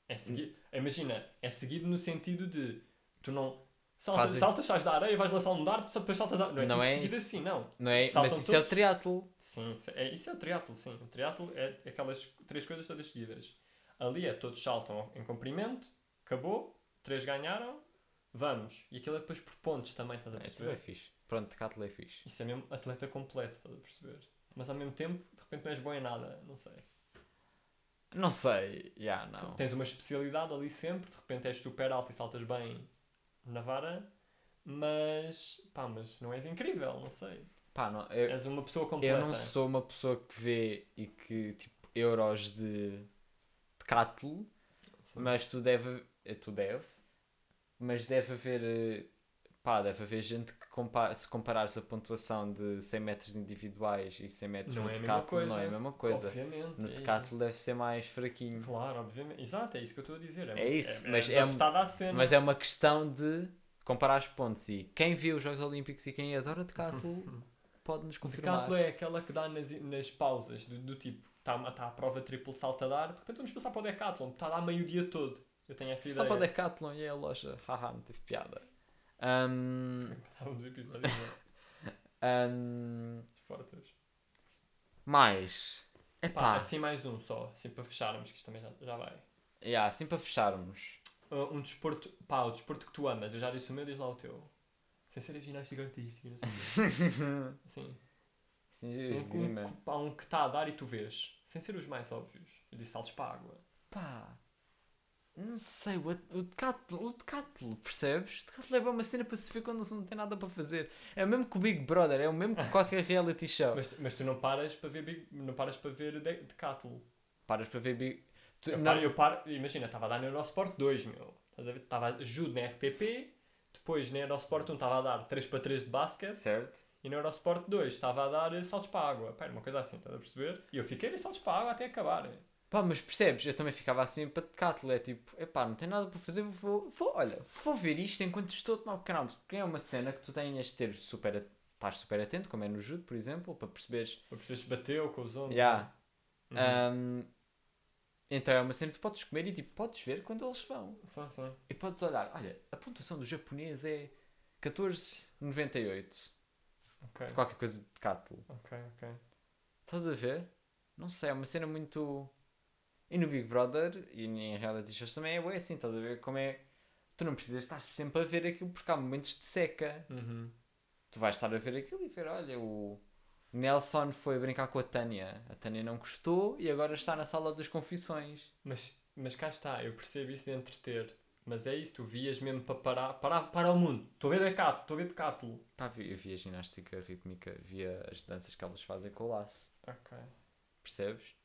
É seguido. Imagina, é seguido no sentido de tu não saltas, Fazem- saltas, sais da areia, vais lançar um dardo, depois saltas da... Não é, Não tudo é isso. assim, não. Não é? Saltam mas isso é o todos? triatlo. Sim, isso é, isso é o triatlo, sim. O triatlo é aquelas três coisas todas seguidas. Ali é todos saltam em comprimento, acabou, três ganharam, vamos. E aquilo é depois por pontos também, estás a É, isso é perceber? fixe. Pronto, triatlo é fixe. Isso é mesmo atleta completo, estás a perceber? Mas ao mesmo tempo, de repente não és bom em nada, não sei. Não sei, já, não. Tens uma especialidade ali sempre, de repente és super alto e saltas bem na vara, mas pá, mas não és incrível, não sei. Pá, não, eu, És uma pessoa completa. eu não sou uma pessoa que vê e que, tipo, euros de, de Sim. mas tu deve, tu deve, mas deve haver, eh, pá, deve haver gente que compara, se comparares a pontuação de 100 metros individuais e 100 metros Não no é a decatlo, não é a mesma coisa. Obviamente. No é decatlo deve ser mais fraquinho. Claro, obviamente. Exato, é isso que eu estou a dizer. É muito- isso, mas é- adaptado à cena. Mas é uma questão de comparar os pontos e quem viu os Jogos Olímpicos e quem adora decatlo pode nos O confirmar. decatlo é aquela que dá nas, nas pausas, do, do tipo, está tá a prova triplo salto a dar, de repente vamos passar para o decathlon, está lá meio dia todo. Eu tenho essa Só ideia. para o Decathlon e a loja. Haha, não teve piada. Ahm, Estávamos no episódio né? ahm, fortes. mais. Pá, Epá, assim mais um só, assim para fecharmos, que isto também já, já vai. yeah, assim para fecharmos. Uh, um desporto, pá, o desporto que tu amas, eu já disse o meu, diz lá o teu. Sem ser a ginástica artística, não sei. Assim, Sim, um, um, pá, um que está a dar e tu vês, sem ser os mais óbvios. Eu disse saltos para a água. Pá, não sei, o, o Decathlon, o Decathlon, percebes? O Decathlon é uma cena para se ver quando não tem nada para fazer. É o mesmo que o Big Brother, é o mesmo que qualquer reality show. Mas, mas tu não paras para ver, Big- não paras para ver de- decathlon. Paras para ver Big... Tu- Eu não- paro, eu paro, imagina, estava a dar no Eurosport 2, meu. Estava a Jude na RTP, depois na Eurosport 1 estava a dar 3 para 3 de basquete. Certo. E no Eurosport 2 estava a dar saltos para a água. Pá, era uma coisa assim, estás a perceber? E eu fiquei a saltos para a água até acabar. Pá, mas percebes? Eu também ficava assim para decatlo. É tipo, epá, não tenho nada para fazer, vou, vou, olha, vou ver isto enquanto estou a tomar um pequeno almoço. Porque é uma cena que tu tenhas de ter super, estar super atento, como é no judo, por exemplo, para perceberes. Para perceber se bateu com os ombros. Yeah. Uhum. Ahm, então é uma cena que tu podes comer e tipo, podes ver quando eles vão. Sim, sim. E podes olhar, olha, a pontuação do japonês é 14,98. Ok, De qualquer coisa de decatlo. ok, ok. Estás a ver? Não sei, é uma cena muito. E no Big Brother e em reality shows também é assim, estás a ver? Como é. Tu não precisas estar sempre a ver aquilo porque há momentos de seca. Uhum. Tu vais estar a ver aquilo e ver, olha, o Nelson foi brincar com a Tânia. A Tânia não gostou e agora está na sala das confissões. Mas, mas cá está, eu percebo isso de entreter. Mas é isso, tu vias mesmo para parar, parar, para o mundo. Estou a ver decathlon, estou a ver. Pá, eu vi a ginástica rítmica, via as danças que elas fazem com o laço. Ok. Percebes?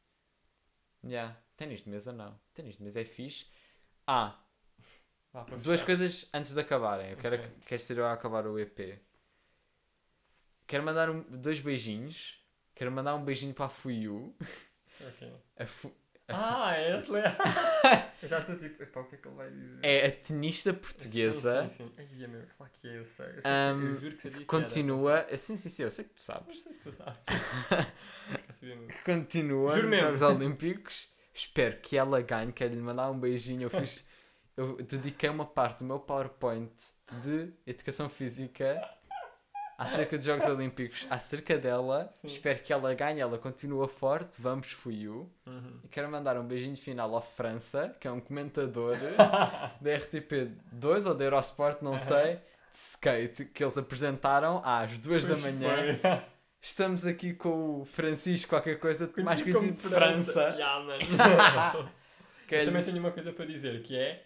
Yeah. Ténis de mesa não. Ténis de mesa é fixe. Ah, Vá Duas fechar. coisas antes de acabarem. Eu quero, Ok. quero ser eu a acabar o EP. Quero mandar um- dois beijinhos. Quero mandar um beijinho para a Fuyu. Ok. A Fu- Ah, é atleta. eu já estou tipo, epá, o que é que ele vai dizer? é a tenista portuguesa. Sim, sim, sim. Ai, é meu, claro que é, eu sei. Eu, sei que- Ahm, eu juro que sabia que Continua. Ah, Sim, sim, sim, eu sei que tu era. sabes. Eu sei que tu sabes. Eu sabia mesmo. Continua Juro nos mesmo. Jogos Olímpicos. Espero que ela ganhe. Quero lhe mandar um beijinho. Eu fiz. Eu dediquei uma parte do meu PowerPoint de Educação Física acerca dos Jogos Olímpicos, acerca dela. Sim. Espero que ela ganhe. Ela continua forte. Vamos, fui eu. Uhum. E quero mandar um beijinho final ao França, que é um comentador da RTP2 ou da Eurosport, não sei, de skate, que eles apresentaram às duas da manhã. foi. Estamos aqui com o Francisco, qualquer coisa, mais Conhecido de como França. Yeah, Eu também tenho uma coisa para dizer, que é